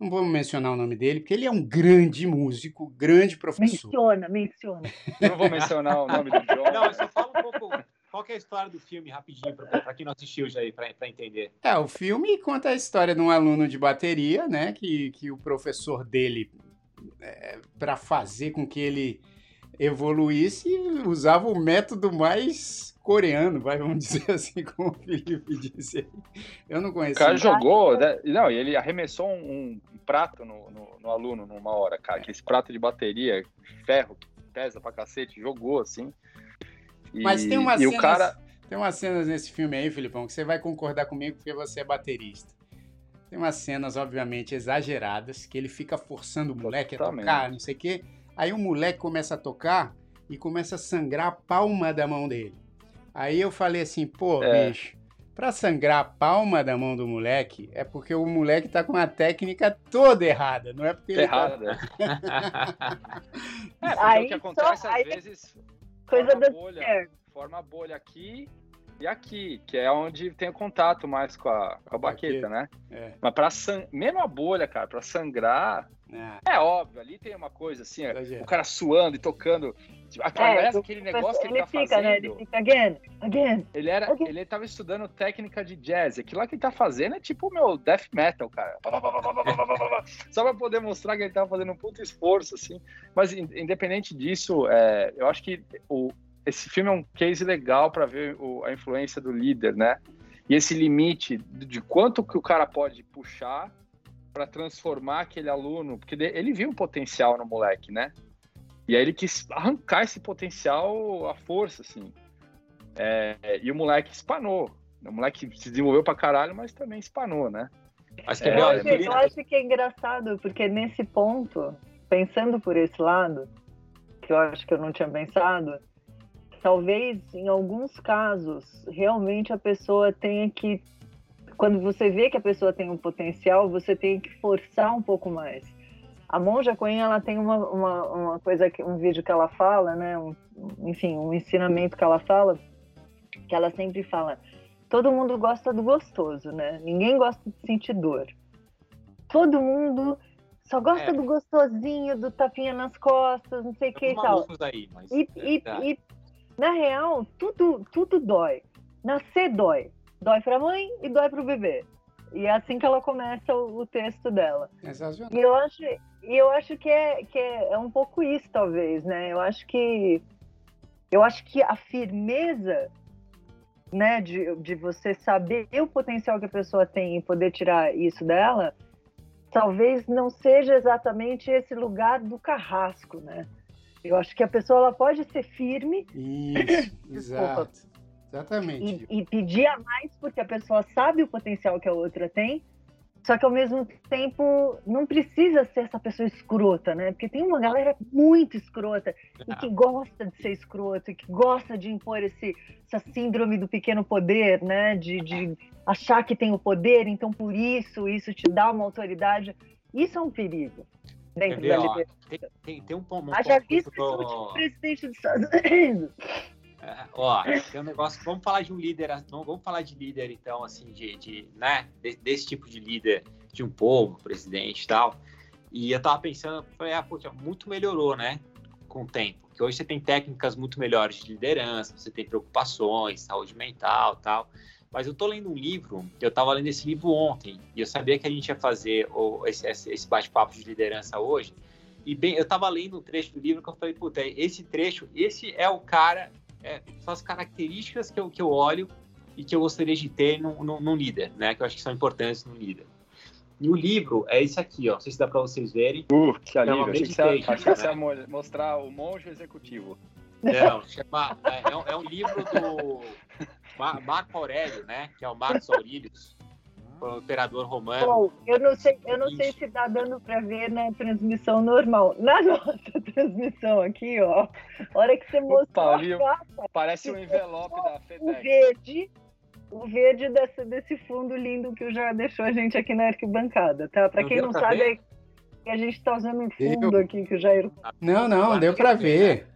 Não vou mencionar o nome dele, porque ele é um grande músico, grande professor. Menciona, menciona. Eu não vou mencionar o nome do John. Não, eu só falo um pouco. Qual que é a história do filme, rapidinho, para quem não assistiu já aí, para entender. É, o filme conta a história de um aluno de bateria, né? Que, que o professor dele, para fazer com que ele evoluísse, usava o método mais coreano, vai, vamos dizer assim, como o Felipe disse. aí. Eu não O conheço. cara jogou, né? não, e ele arremessou um, um prato no, no- no aluno numa hora, cara. Que esse prato de bateria, ferro, que pesa pra cacete, jogou assim. E, Mas tem umas cenas, cara. tem umas cenas nesse filme aí, Filipão, que você vai concordar comigo porque você é baterista. Tem umas cenas, obviamente, exageradas, que ele fica forçando o moleque a tocar, não sei o quê. Aí o moleque começa a tocar e começa a sangrar a palma da mão dele. Aí eu falei assim, pô, É. bicho, pra sangrar a palma da mão do moleque, é porque o moleque tá com a técnica toda errada, não é porque ele tá... Errada. É, porque Aí o que acontece só- às aí- vezes Coisa forma da bolha, mulher. forma a bolha aqui e aqui, que é onde tem o contato mais com a, com a baqueta, né? É, Mas para sang... mesmo a bolha, cara, para sangrar, é óbvio, ali tem uma coisa assim, exagero. o cara suando e tocando. Tipo, Aliás, É, aquele negócio que ele, ele tá fica, fazendo. né? Ele fica again, again. Ele era, Ok. ele tava estudando técnica de jazz. Aquilo lá que ele tá fazendo é tipo meu death metal, cara. Só pra poder mostrar que ele tava fazendo um puto esforço, assim. Mas in- independente disso, é, eu acho que o, esse filme é um case legal para ver o- a influência do líder, né? E esse limite de quanto que o cara pode puxar para transformar aquele aluno, porque ele viu um potencial no moleque, né? E aí ele quis arrancar esse potencial à força, assim. É, e o moleque espanou. O moleque se desenvolveu pra caralho, mas também espanou, né? Mas É, Eu acho, eu acho que é engraçado, porque nesse ponto, pensando por esse lado, que eu acho que eu não tinha pensado, talvez em alguns casos, realmente a pessoa tenha que. Quando você vê que a pessoa tem um potencial, você tem que forçar um pouco mais. A Monja Coen, ela tem uma, uma, uma coisa, que- um vídeo que ela fala, né? um- enfim, um ensinamento que ela fala, que ela sempre fala: todo mundo gosta do gostoso, né? Ninguém gosta de sentir dor. Todo mundo só gosta É. do gostosinho, do tapinha nas costas, não sei o que e tal. aí, mas E, é e- e, na real, tudo, tudo dói. Nascer dói. Dói pra mãe e dói pro bebê. E é assim que ela começa o, o texto dela. Sensacional. E eu acho, e eu acho que, é, que é, é um pouco isso, talvez, né? Eu acho que eu acho que a firmeza né, de, de você saber o potencial que a pessoa tem e poder tirar isso dela, talvez não seja exatamente esse lugar do carrasco, né? Eu acho que a pessoa ela pode ser firme Isso, exato. Exatamente. e, e pedir a mais porque a pessoa sabe o potencial que a outra tem, só que ao mesmo tempo não precisa ser essa pessoa escrota, né? Porque tem uma galera muito escrota e que gosta de ser escrota, e que gosta de impor esse, essa síndrome do pequeno poder, né? De, de achar que tem o poder, então por isso isso te dá uma autoridade. Isso é um perigo dentro ver, da ó, liberdade. tem, tem, tem um ponto. Um Haja visto esse último presidente dos Estados Unidos. Ó, tem um negócio. Vamos falar de um líder. Vamos falar de líder, então, assim, de, de né, de- desse tipo de líder de um povo, presidente e tal. E eu tava pensando, falei, ah, poxa, muito melhorou, né, com o tempo. Que hoje você tem técnicas muito melhores de liderança, você tem preocupações, saúde mental, tal. Mas eu tô lendo um livro, eu tava lendo esse livro ontem, e eu sabia que a gente ia fazer esse esse bate-papo de liderança hoje. E bem, eu tava lendo um trecho do livro que eu falei, puta, esse trecho, esse é o cara é, são as características que eu, que eu olho e que eu gostaria de ter num, num, num líder, né? Que eu acho que são importantes no líder. E o livro é esse aqui, ó. Não sei se dá para vocês verem. Uh, que alívio. uma Achei que você achei que você né? ia mo- mostrar o monge executivo. Não, chama- é, é um, é um livro do Ma- Marco Aurélio, né? Que é o Marcos Aurelius, um imperador romano. Bom, eu não sei, eu não sei se tá dando para ver na transmissão normal. Na nossa transmissão aqui, ó, a hora que você mostrou Paulinho. a capa, Parece um envelope da o FedEx. verde, o verde desse, desse fundo lindo que já deixou a gente aqui na arquibancada, tá? Para Não quem não sabe, ver? é que a gente tá usando um fundo Deu. aqui que o Jair. Não, não, Agora deu pra que ver,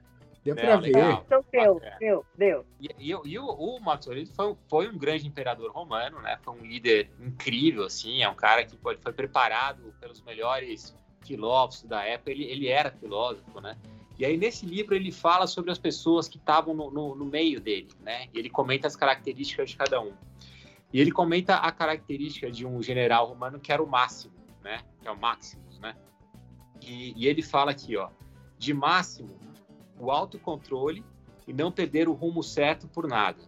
Deu Não, pra legal. ver. Então deu, deu, deu. E, e, o- e o, o Marcos foi, um- foi um grande imperador romano, né? Foi um líder incrível, assim. É um cara que foi, foi preparado pelos melhores filósofos da época. Ele, ele era filósofo, né? E aí, nesse livro, ele fala sobre as pessoas que estavam no, no, no meio dele, né? E ele comenta as características de cada um. E ele comenta a característica de um general romano que era o Máximo, né? Que é o Maximus, né? E, e ele fala aqui, ó. De Máximo, o autocontrole e não perder o rumo certo por nada.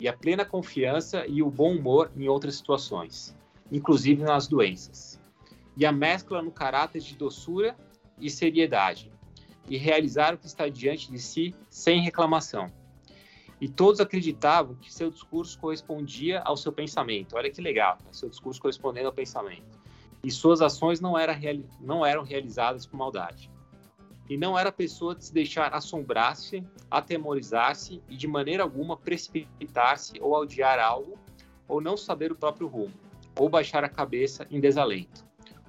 E a plena confiança e o bom humor em outras situações, inclusive nas doenças. E a mescla no caráter de doçura e seriedade. E realizar o que está diante de si sem reclamação. E todos acreditavam que seu discurso correspondia ao seu pensamento. Olha que legal, né? seu discurso correspondendo ao pensamento. E suas ações não, era não eram realizadas com maldade e não era pessoa de se deixar assombrar-se, atemorizar-se e de maneira alguma precipitar-se ou odiar algo, ou não saber o próprio rumo, ou baixar a cabeça em desalento,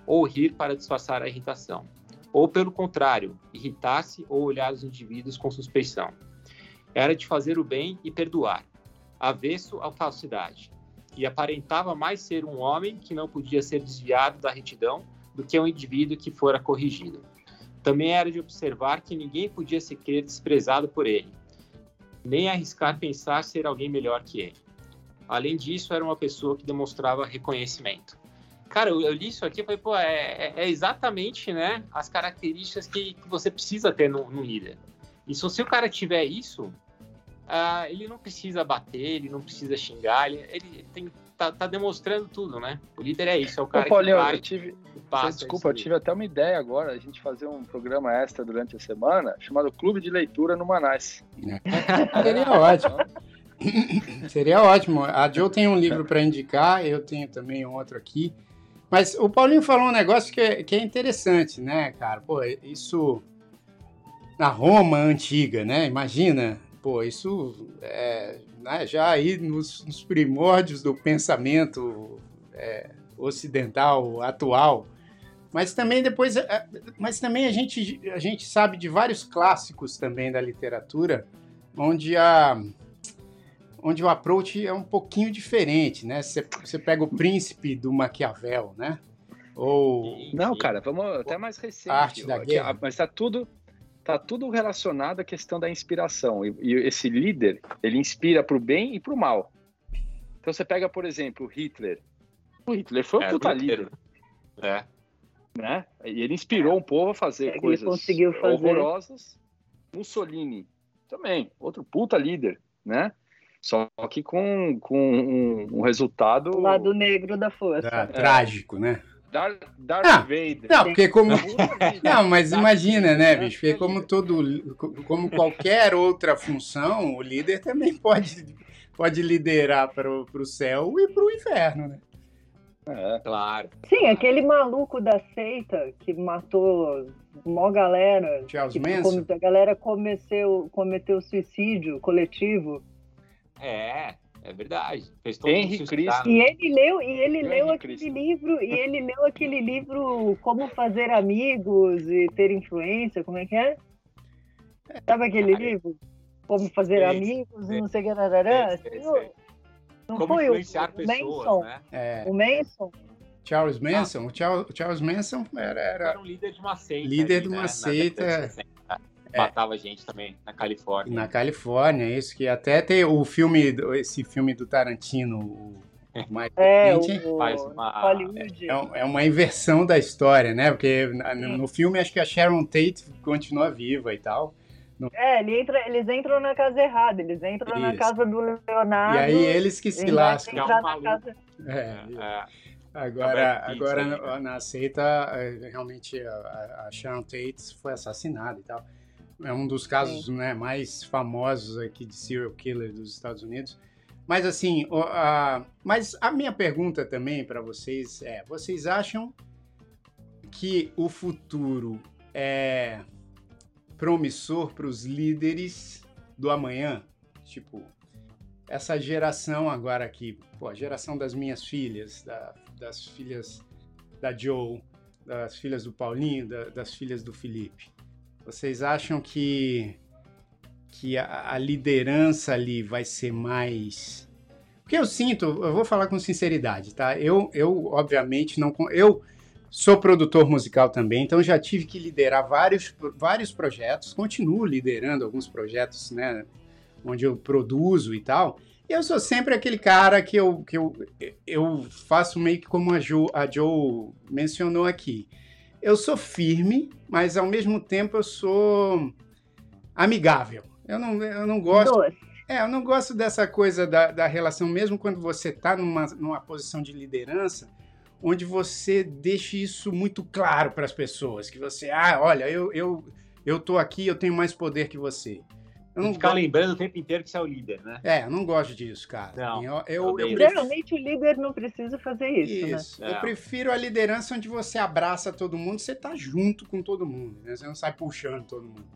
ou rir para disfarçar a irritação, ou pelo contrário, irritar-se ou olhar os indivíduos com suspeição. Era de fazer o bem e perdoar, avesso à falsidade, e aparentava mais ser um homem que não podia ser desviado da retidão do que um indivíduo que fora corrigido. Também era de observar que ninguém podia se crer desprezado por ele, nem arriscar pensar ser alguém melhor que ele. Além disso, era uma pessoa que demonstrava reconhecimento. Cara, eu, eu li isso aqui e falei, pô, é, é- é exatamente né, as características que, que você precisa ter no, líder. E se, se o cara tiver isso, ah, ele não precisa bater, ele não precisa xingar, ele, ele tem, tá, tá demonstrando tudo, né? O líder é isso, é o cara Ô, Paulinho, que vai eu tive, passa. desculpa, eu tive até uma ideia agora, a gente fazer um programa extra durante a semana, chamado Clube de Leitura no Manais. Seria ótimo. Seria ótimo. A Joe tem um livro para indicar, eu tenho também outro aqui. Mas o Paulinho falou um negócio que é, que é interessante, né, cara? Pô, isso na Roma antiga, né? Imagina, pô, isso é, né, já aí nos, nos primórdios do pensamento é, ocidental atual. Mas também depois, é, mas também a gente, a gente sabe de vários clássicos também da literatura, onde a onde o approach é um pouquinho diferente, né? Você, você pega o Príncipe do Maquiavel, né? Ou Não, cara, vamos até mais recente. Arte da guerra. mas tá tudo, tá tudo relacionado à questão da inspiração. E, e esse líder, ele inspira para o bem e para o mal. Então você pega, por exemplo, o Hitler. O Hitler foi um É, puta líder. É. né? E ele inspirou um povo a fazer Ele coisas conseguiu fazer. horrorosas. Mussolini também, outro puta líder, né? Só que com, com um, um resultado O lado negro da força. da- trágico, né? Dar, Darth Ah, Vader. Não, porque como. Não, mas imagina, né, bicho? Porque como todo, como qualquer outra função, o líder também pode, pode liderar para o céu e para o inferno, né? É. Claro. Sim, aquele maluco da seita que matou mó galera. Charles que Manson. a galera cometeu, cometeu suicídio coletivo. É, é verdade. Fez todo Henry Cristo. E ele leu, e ele leu aquele Cristo. livro, e ele leu aquele livro Como Fazer Amigos e Ter Influência, como é que é? Sabe aquele livro? Como Fazer Sei, Amigos, sei. não sei o que, Não- Como foi o, influenciar o pessoas, Manson? né? É, O Manson? Charles Manson, o Charles, o Charles Manson era, era Era um líder de uma seita. Líder ali, de uma né? Seita. 60. Matava gente também na Califórnia. na Califórnia, isso que até tem o filme, esse filme do Tarantino, o mais É, recente, o Faz uma- Hollywood. é, é uma inversão da história, né? Porque na- no filme acho que a Sharon Tate continua viva e tal. É, ele entra, eles entram na casa errada, eles entram na Isso. casa do Leonardo. E aí eles que se lascam. É um na casa- É, É, Agora, agora na, na seita, é, realmente a, a Sharon Tate foi assassinada e tal. É um dos casos né, mais famosos aqui de serial killer dos Estados Unidos. Mas assim, a, mas a minha pergunta também para vocês é: vocês acham que o futuro é promissor para os líderes do amanhã? Tipo, essa geração agora aqui, pô, a geração das minhas filhas, da, das filhas da Joe, das filhas do Paulinho, da, das filhas do Felipe. Vocês acham que, que a, a, liderança ali vai ser mais. Porque eu sinto, eu vou falar com sinceridade, tá? Eu, eu obviamente, não. Eu sou produtor musical também, então já tive que liderar vários, vários projetos, continuo liderando alguns projetos, né? Onde eu produzo e tal. Eu sou sempre aquele cara que eu, que eu, eu faço meio que como a, jo, a Joe mencionou aqui. Eu sou firme, mas ao mesmo tempo eu sou amigável. Eu não, eu não gosto. Doce. É, eu não gosto dessa coisa da, da relação, mesmo quando você está numa, numa posição de liderança, onde você deixa isso muito claro para as pessoas, que você, ah, olha, eu, eu, eu tô aqui, eu tenho mais poder que você. Eu não ficar lembrando o tempo inteiro que você é o líder, né? É, eu não gosto disso, cara. Não, eu, eu, eu Geralmente o líder não precisa fazer isso, né? isso. né? Eu prefiro a liderança onde você abraça todo mundo, você tá junto com todo mundo, né? Você não sai puxando todo mundo.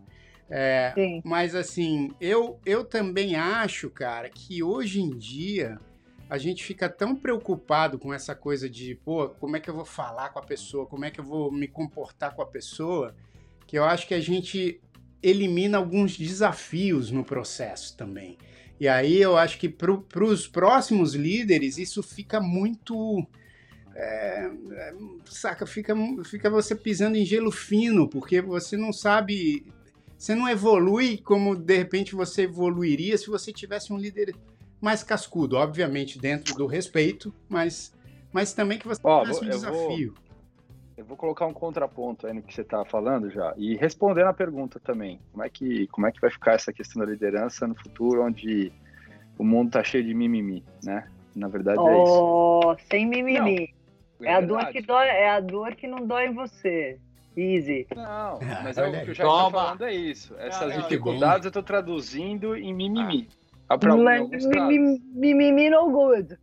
É, mas assim, eu, eu também acho, cara, que hoje em dia a gente fica tão preocupado com essa coisa de, pô, como é que eu vou falar com a pessoa, como é que eu vou me comportar com a pessoa, que eu acho que a gente elimina alguns desafios no processo também. E aí eu acho que para os próximos líderes isso fica muito. É, é, saca, fica, fica você pisando em gelo fino, porque você não sabe. Você não evolui como de repente você evoluiria se você tivesse um líder mais cascudo, obviamente dentro do respeito, mas, mas também que você oh, tivesse um desafio. Vou eu vou colocar um contraponto aí no que você estava falando já e respondendo a pergunta também. Como é que como é que vai ficar essa questão da liderança no futuro, onde o mundo está cheio de mimimi, né? Na verdade oh, é isso. Sem mimimi. Não, é, é a dor que dói, é a dor que não dói em você. Easy. Não, mas é o que eu já estou falando é isso. Essas não, dificuldades eu estou traduzindo em mimimi. Ah. Pra, mimimi, mimimi no good.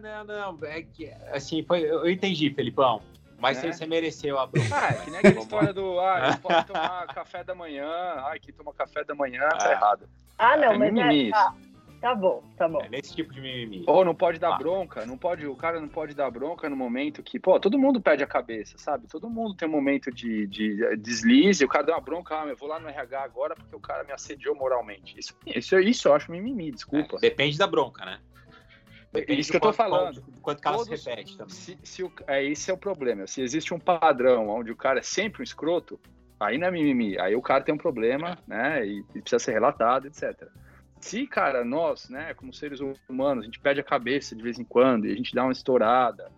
Não, não, não. É que, assim, foi, eu entendi, Felipão. Mas né? você mereceu a bronca. Ah, é que nem aquela história do, ah, não pode tomar café da manhã, ai, quem toma café da manhã tá ah. errado. Ah, não, é mas mimimi. É, tá, tá bom, tá bom. É nesse tipo de mimimi. Ou não pode dar ah. bronca, não pode, o cara não pode dar bronca no momento que, pô, todo mundo perde a cabeça, sabe? Todo mundo tem um momento de, de deslize, o cara dá uma bronca, ah, eu vou lá no RH agora porque o cara me assediou moralmente. Isso, isso, isso eu acho mimimi, desculpa. É, depende da bronca, né? Depende isso que eu tô falando. Quanto que ela se repete também. Se, se o, é, esse é o problema. Se existe um padrão onde o cara é sempre um escroto, aí não é mimimi. Aí o cara tem um problema, né? E, e precisa ser relatado, etc. Se, cara, nós, né, como seres humanos, a gente perde a cabeça de vez em quando e a gente dá uma estourada.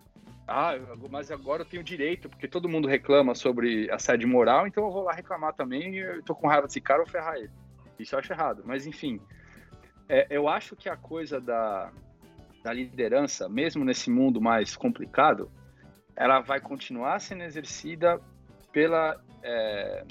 Ah, mas agora eu tenho direito, porque todo mundo reclama sobre assédio moral, então eu vou lá reclamar também e eu tô com raiva desse cara, vou ferrar ele. Isso eu acho errado. Mas, enfim, é, eu acho que a coisa da, da liderança, mesmo nesse mundo mais complicado, ela vai continuar sendo exercida pela é,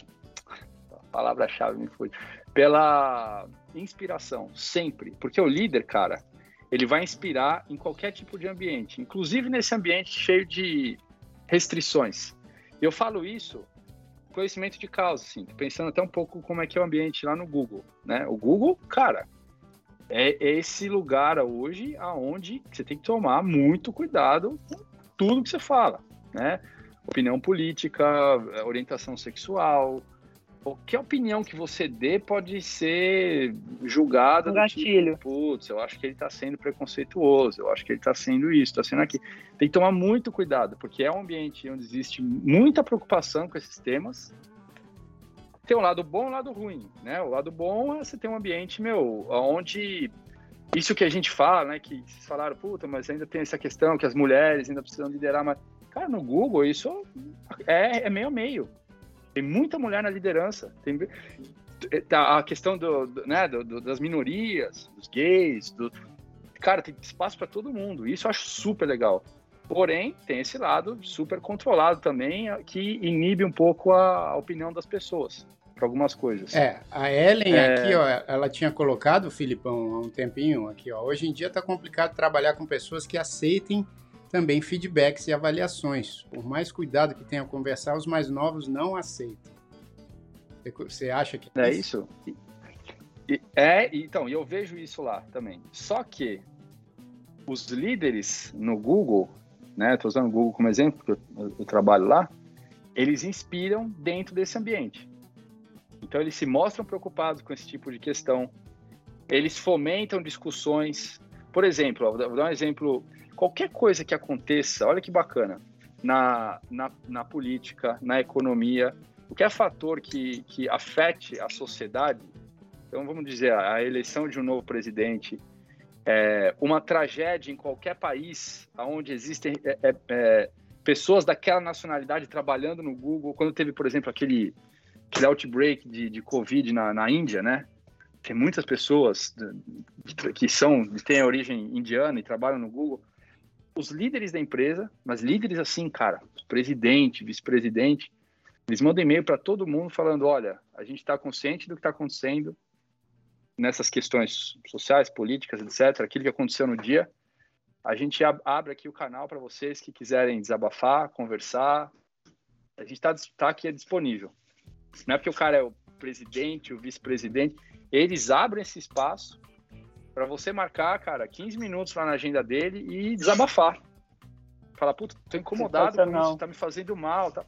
palavra-chave me foi pela inspiração sempre, porque o líder, cara, ele vai inspirar em qualquer tipo de ambiente, inclusive nesse ambiente cheio de restrições. Eu falo isso conhecimento de causa, assim, pensando até um pouco como é que é o ambiente lá no Google, né? O Google, cara, é esse lugar hoje aonde você tem que tomar muito cuidado com tudo que você fala, né? Opinião política, orientação sexual, qualquer opinião que você dê pode ser julgada. Um gatilho. Tipo, Putz, eu acho que ele está sendo preconceituoso, eu acho que ele está sendo isso, está sendo aquilo. Tem que tomar muito cuidado, porque é um ambiente onde existe muita preocupação com esses temas, tem um lado bom e um lado ruim, né? O lado bom é você ter um ambiente, meu, onde isso que a gente fala, né? Que vocês falaram, puta, mas ainda tem essa questão que as mulheres ainda precisam liderar, mas, cara, no Google isso é, é meio a meio. Tem muita mulher na liderança. Tem tá, a questão do, do né, do, do, das minorias, dos gays, do, cara, tem espaço para todo mundo. Isso eu acho super legal. Porém, tem esse lado super controlado também, que inibe um pouco a opinião das pessoas para algumas coisas. É, a Ellen é... aqui, ó, ela tinha colocado, Filipão, há um tempinho aqui, ó. Hoje em dia está complicado trabalhar com pessoas que aceitem também feedbacks e avaliações. Por mais cuidado que tenha a conversar, os mais novos não aceitam. Você acha que é isso? É, então, eu vejo isso lá também. Só que os líderes no Google, né? Estou usando o Google como exemplo, porque eu, eu trabalho lá. Eles inspiram dentro desse ambiente. Então, eles se mostram preocupados com esse tipo de questão. Eles fomentam discussões. Por exemplo, vou dar um exemplo. Qualquer coisa que aconteça, olha que bacana, na, na, na política, na economia, qualquer fator que, que afete a sociedade, então vamos dizer, a eleição de um novo presidente, é, uma tragédia em qualquer país onde existem é, é, é, pessoas daquela nacionalidade trabalhando no Google, quando teve, por exemplo, aquele, aquele outbreak de, de Covid na, na Índia, né? Tem muitas pessoas que são, têm origem indiana e trabalham no Google. Os líderes da empresa, mas líderes assim, cara, presidente, vice-presidente, eles mandam e-mail para todo mundo falando: olha, a gente está consciente do que está acontecendo nessas questões sociais, políticas, etc., aquilo que aconteceu no dia. A gente abre aqui o canal para vocês que quiserem desabafar, conversar. A gente está tá aqui disponível. Não é porque o cara é o presidente, o vice-presidente. Eles abrem esse espaço para você marcar, cara, 15 minutos lá na agenda dele e desabafar. Falar, puta, tô incomodado com isso, tá me fazendo mal. Tá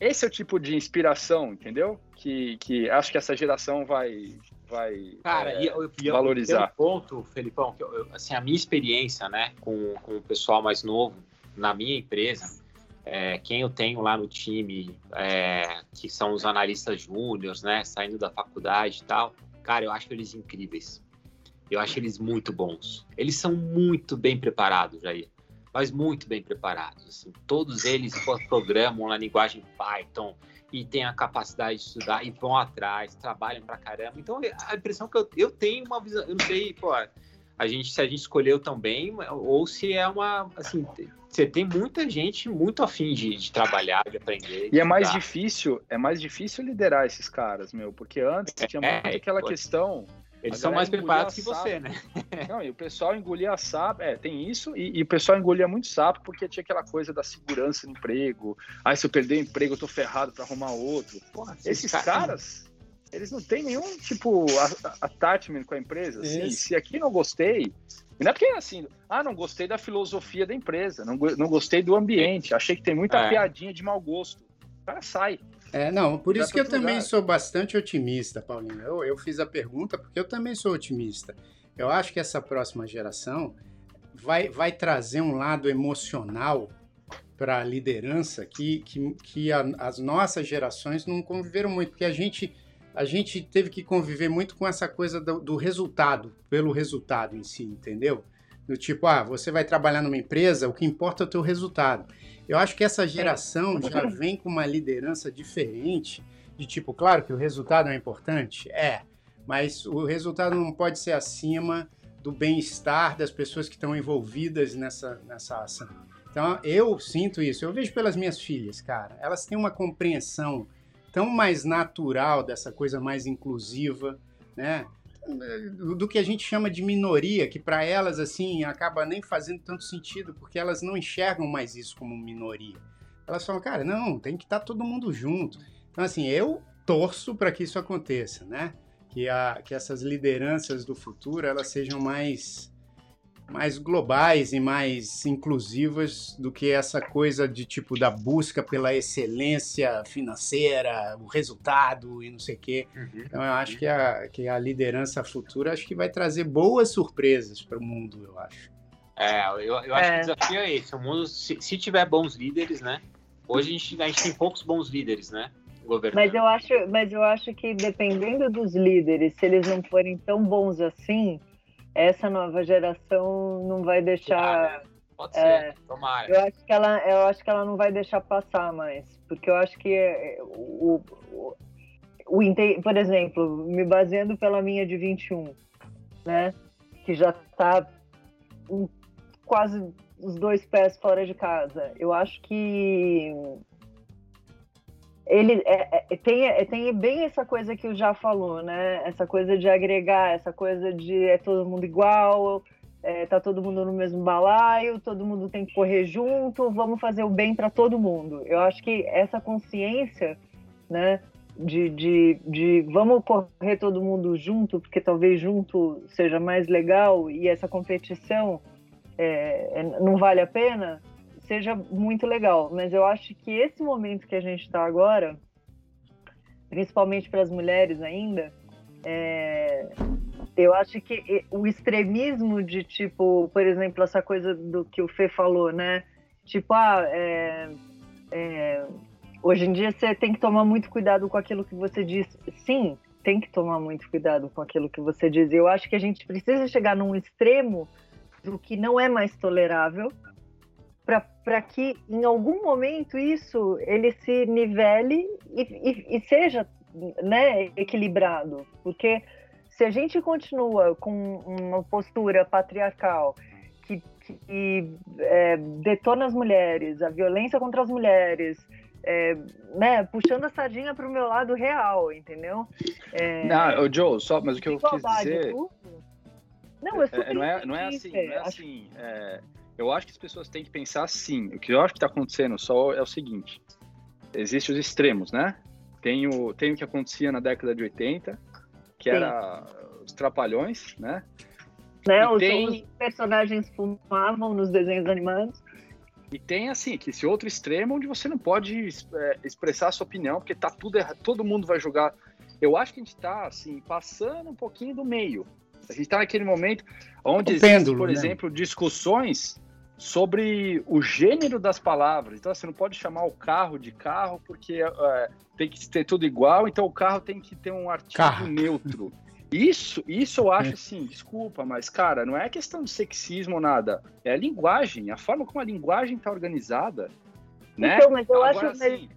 esse é o tipo de inspiração, entendeu? Que, que acho que essa geração vai, vai Cara, é, e, eu, e valorizar. Um ponto, Felipão, que eu, assim, a minha experiência né, com, com o pessoal mais novo na minha empresa, é, quem eu tenho lá no time, é, que são os analistas júniores, né, saindo da faculdade e tal, cara, eu acho eles incríveis. Eu acho eles muito bons. Eles são muito bem preparados, Jair mas muito bem preparados. Assim. Todos eles programam na linguagem Python e têm a capacidade de estudar e vão atrás, trabalham pra caramba. Então, a impressão que eu, eu tenho uma visão, eu não sei, pô, a gente, se a gente escolheu também, ou se é uma, assim, você tem muita gente muito afim de, de trabalhar, de aprender. De e é mais difícil, é mais difícil liderar esses caras, meu, porque antes tinha muito é, aquela questão eles são mais preparados que você, né? Não, e o pessoal engolia sapo, é, tem isso, e, e, o pessoal engolia muito sapo porque tinha aquela coisa da segurança no emprego. Aí, se eu perder o emprego, eu tô ferrado para arrumar outro. Porra, esses cara... caras, eles não têm nenhum, tipo, attachment com a empresa. Assim, se aqui não gostei, não é porque assim, ah, não gostei da filosofia da empresa, não, não gostei do ambiente, achei que tem muita é. piadinha de mau gosto. O cara sai. É, não, por isso que eu também lugar. sou bastante otimista, Paulinho. Eu, eu fiz a pergunta porque eu também sou otimista. Eu acho que essa próxima geração vai, vai trazer um lado emocional para a liderança que, que, que a, as nossas gerações não conviveram muito, porque a gente, a gente teve que conviver muito com essa coisa do, do resultado, pelo resultado em si, entendeu? Do tipo, ah, você vai trabalhar numa empresa, o que importa é o teu resultado. Eu acho que essa é. geração já vem com uma liderança diferente, de tipo, claro que o resultado é importante, é, mas o resultado não pode ser acima do bem-estar das pessoas que estão envolvidas nessa, nessa ação. Então, eu sinto isso. Eu vejo pelas minhas filhas, cara. Elas têm uma compreensão tão mais natural dessa coisa mais inclusiva, né? Do que a gente chama de minoria, que para elas assim acaba nem fazendo tanto sentido, porque elas não enxergam mais isso como minoria. Elas falam, cara, não, tem que estar tá todo mundo junto. Então assim, eu torço para que isso aconteça, né? Que, a, que essas lideranças do futuro elas sejam mais mais globais e mais inclusivas do que essa coisa de tipo da busca pela excelência financeira, o resultado e não sei o quê. Uhum. Então eu acho que a, que a liderança futura acho que vai trazer boas surpresas para o mundo, eu acho. É, eu, eu acho é. que o desafio é esse. O mundo, se, se, tiver bons líderes, né? Hoje a gente, a gente tem poucos bons líderes, né? Mas eu acho, mas eu acho que dependendo dos líderes, se eles não forem tão bons assim, essa nova geração não vai deixar. Pode ser, é, tomara. Eu acho, que ela, eu acho que ela não vai deixar passar mais. Porque eu acho que é, o, o, o, por exemplo, me baseando pela minha de 21, né? Que já está quase os dois pés fora de casa. Eu acho que ele é, é, tem, é, tem bem essa coisa que o já falou, né? Essa coisa de agregar, essa coisa de é todo mundo igual, é, tá todo mundo no mesmo balaio, todo mundo tem que correr junto, vamos fazer o bem para todo mundo. Eu acho que essa consciência, né, de, de, de vamos correr todo mundo junto, porque talvez junto seja mais legal e essa competição é, é não vale a pena, seja muito legal. Mas eu acho que esse momento que a gente está agora, principalmente para as mulheres ainda, é, eu acho que o extremismo de tipo, por exemplo, essa coisa do que o Fê falou, né? Tipo, ah, é, é, hoje em dia você tem que tomar muito cuidado com aquilo que você diz. Sim, tem que tomar muito cuidado com aquilo que você diz. Eu acho que a gente precisa chegar num extremo do que não é mais tolerável para que em algum momento isso ele se nivele e, e, e seja né, equilibrado, porque se a gente continua com uma postura patriarcal que, que é, detona as mulheres, a violência contra as mulheres, é, né, puxando a sardinha para o meu lado real, entendeu? É, não, Joe, só, mas o que eu quis dizer... Tudo, não, é, é, não, é, não é assim, não é assim. É, eu acho que as pessoas têm que pensar assim. O que eu acho que está acontecendo só é o seguinte: existem os extremos, né? Tem o, tem o que acontecia na década de 80, que Sim. era os trapalhões, né? né? Os, tem... personagens fumavam nos desenhos animados. E tem assim, que esse outro extremo onde você não pode é, expressar a sua opinião, porque tá tudo errado, todo mundo vai julgar. Eu acho que a gente está assim, passando um pouquinho do meio. A gente está naquele momento onde existem, por né? exemplo, discussões sobre o gênero das palavras. Então, você não pode chamar o carro de carro porque é, tem que ter tudo igual, então o carro tem que ter um artigo carro. neutro. Isso, isso eu acho é. assim, desculpa, mas cara, não é questão de sexismo ou nada. É a linguagem, a forma como a linguagem está organizada. Né? Então, mas eu Agora, acho, assim,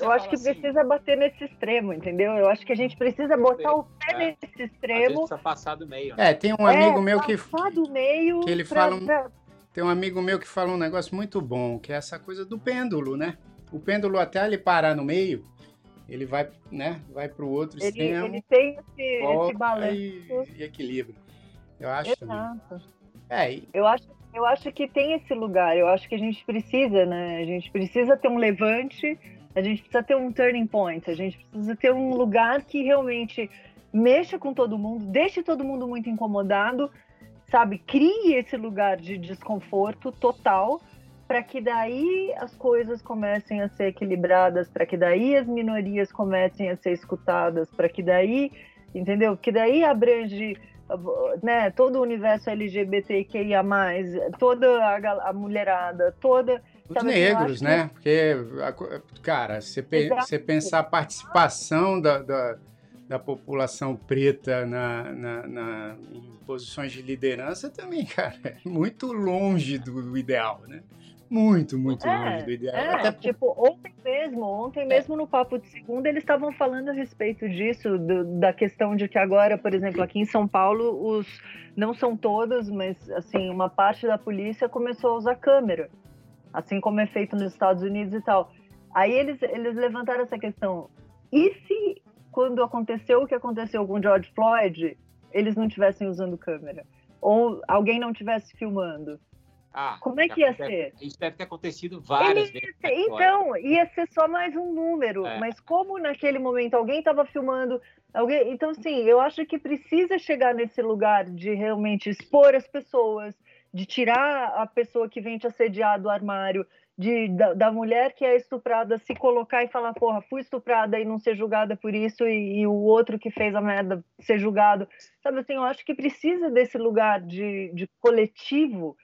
eu acho que assim, precisa bater nesse extremo, entendeu? Eu acho que a gente precisa botar o pé é, nesse extremo. Precisa passar do meio. Né? É, tem um amigo é, meu que passar do meio que ele pra, fala, pra... tem um amigo meu que fala um negócio muito bom, que é essa coisa do pêndulo, né? O pêndulo até ele parar no meio, ele vai, né, vai para o outro ele, extremo. Ele tem esse, esse balanço. E, e, equilíbrio. Eu acho Exato. É, e... eu, acho, eu acho que tem esse lugar. Eu acho que a gente precisa, né? A gente precisa ter um levante, a gente precisa ter um turning point, a gente precisa ter um lugar que realmente mexa com todo mundo, deixe todo mundo muito incomodado, sabe? Crie esse lugar de desconforto total para que daí as coisas comecem a ser equilibradas, para que daí as minorias comecem a ser escutadas, para que daí, entendeu? Que daí abrange né, todo o universo LGBTQIA+, toda a, a mulherada, toda... Os negros, né? Porque, cara, você, pe você pensar a participação da, da, da população preta na, na, na, em posições de liderança também, cara, é muito longe do, ideal, né? muito, muito é, longe do ideal. É, Até tipo, ontem mesmo, ontem é. mesmo no Papo de Segunda, eles estavam falando a respeito disso, do, da questão de que agora, por exemplo, aqui em São Paulo, os não são todos, mas assim, uma parte da polícia começou a usar câmera, assim como é feito nos Estados Unidos e tal. Aí eles, eles levantaram essa questão. E se quando aconteceu o que aconteceu com George Floyd, eles não tivessem usando câmera? Ou alguém não tivesse filmando? Ah, Como é que ia ser? Isso deve ter acontecido várias vezes. Então, ia ser só mais um número. É. Mas como naquele momento alguém estava filmando, alguém, então sim, eu acho que precisa chegar nesse lugar de realmente expor as pessoas, de tirar a pessoa que vem te assediar do armário, de, da, da, mulher que é estuprada se colocar e falar, porra, fui estuprada e não ser julgada por isso, e, e, o outro que fez a merda ser julgado. Sabe assim, eu acho que precisa desse lugar de, de coletivo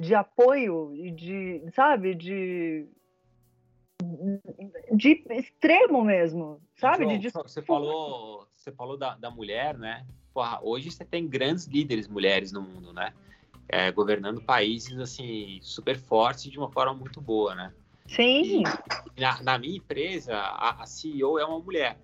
de apoio e de, sabe, de de extremo mesmo, sabe? João, de você falou, você falou da, da mulher, né? Porra, hoje você tem grandes líderes mulheres no mundo, né? É, governando países assim super fortes de uma forma muito boa, né? Sim. E na, na, minha empresa, a, a, CEO é uma mulher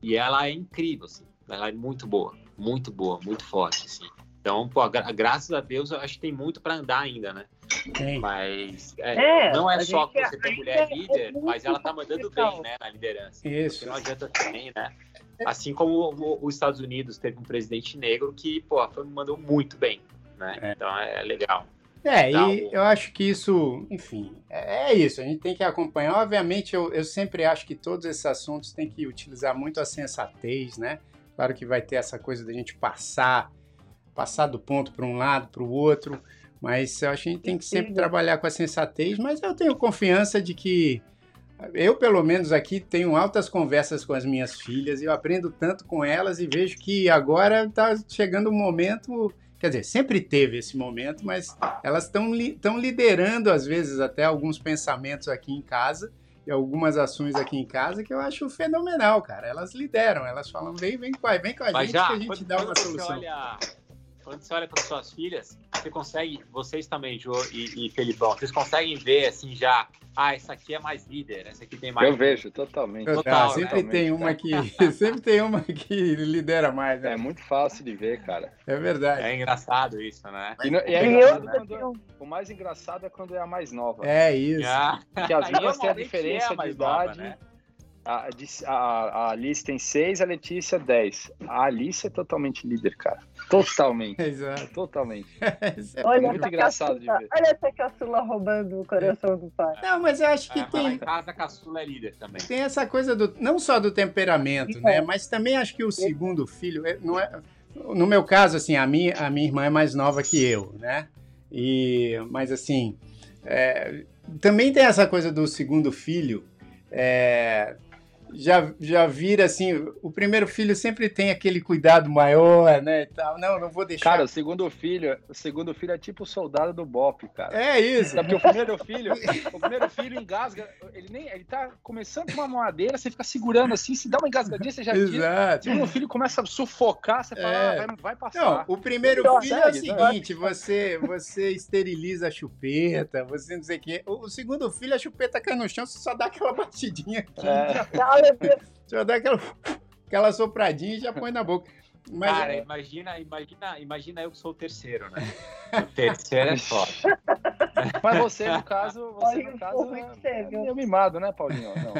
e ela é incrível, assim. Ela é muito boa, muito boa, muito forte, assim. Então, pô, gra graças a Deus, eu acho que tem muito para andar ainda, né? Tem. Mas é, é, não é só que você tem mulher é líder, mas ela tá mandando bem, né, na liderança. Isso. Porque não adianta também, né? Assim como os Estados Unidos teve um presidente negro que, pô, mandou muito bem, né? É. Então é legal. É, e eu acho que isso, enfim, é, é, isso. A gente tem que acompanhar. Obviamente, eu, eu sempre acho que todos esses assuntos têm que utilizar muito a sensatez, né? Claro que vai ter essa coisa da gente passar, passar do ponto para um lado, para o outro, mas eu acho que a gente tem que sempre trabalhar com a sensatez. Mas eu tenho confiança de que eu, pelo menos aqui, tenho altas conversas com as minhas filhas e eu aprendo tanto com elas e vejo que agora está chegando um momento Quer dizer, sempre teve esse momento, mas elas estão li liderando, às vezes, até alguns pensamentos aqui em casa e algumas ações aqui em casa que eu acho fenomenal, cara. Elas lideram, elas falam, vem, vem com a, vem com a gente já, que a gente dá uma solução. Olha, quando você olha para suas filhas, você consegue, vocês também, Jô e, e Felipão, vocês conseguem ver assim já ah, essa aqui é mais líder, essa aqui tem mais. Eu vejo, totalmente. Total, ah, sempre né? tem uma que sempre tem uma que lidera mais. Né? É muito fácil de ver, cara. É verdade. É engraçado isso, né? E, e é engraçado quando, o mais engraçado é quando é a mais nova. É isso. Ah. Que as minhas têm a diferença é a de idade. Nova, né? A, a, a Alice tem 6, a Letícia 10. A Alice é totalmente líder, cara. Totalmente. Exato. Totalmente. é olha muito engraçado caçula, de ver. Olha essa caçula roubando o coração do pai. Não, mas eu acho que é, tem. Em casa, a caçula é líder também. Tem essa coisa do. Não só do temperamento, né? Mas também acho que o segundo filho. É, não é, no meu caso, assim, a minha, a minha irmã é mais nova que eu, né? E, mas assim. É, também tem essa coisa do segundo filho. É, já, já vira assim, o primeiro filho sempre tem aquele cuidado maior, né, e tal. Não, não vou deixar. Cara, o segundo filho, o segundo filho é tipo o soldado do Bop, cara. É isso. Porque o primeiro filho, o primeiro filho engasga, ele nem, ele tá começando com uma madeira, você fica segurando assim, se dá uma engasgadinha, você já Exato. tira. O segundo filho começa a sufocar, você fala, é. ah, vai, vai, passar. Não, o primeiro então, filho é o seguinte, você, você esteriliza a chupeta, você não sei o quê. O, segundo filho, a chupeta cai no chão, você só dá aquela batidinha aqui. É. Só dá aquela, aquela sopradinha e já põe na boca. Mas, Cara, é... imagina, imagina, imagina eu que sou o terceiro, né? O terceiro é foda. Mas você, no caso, você, no caso, é meio mimado, né, Paulinho? Não.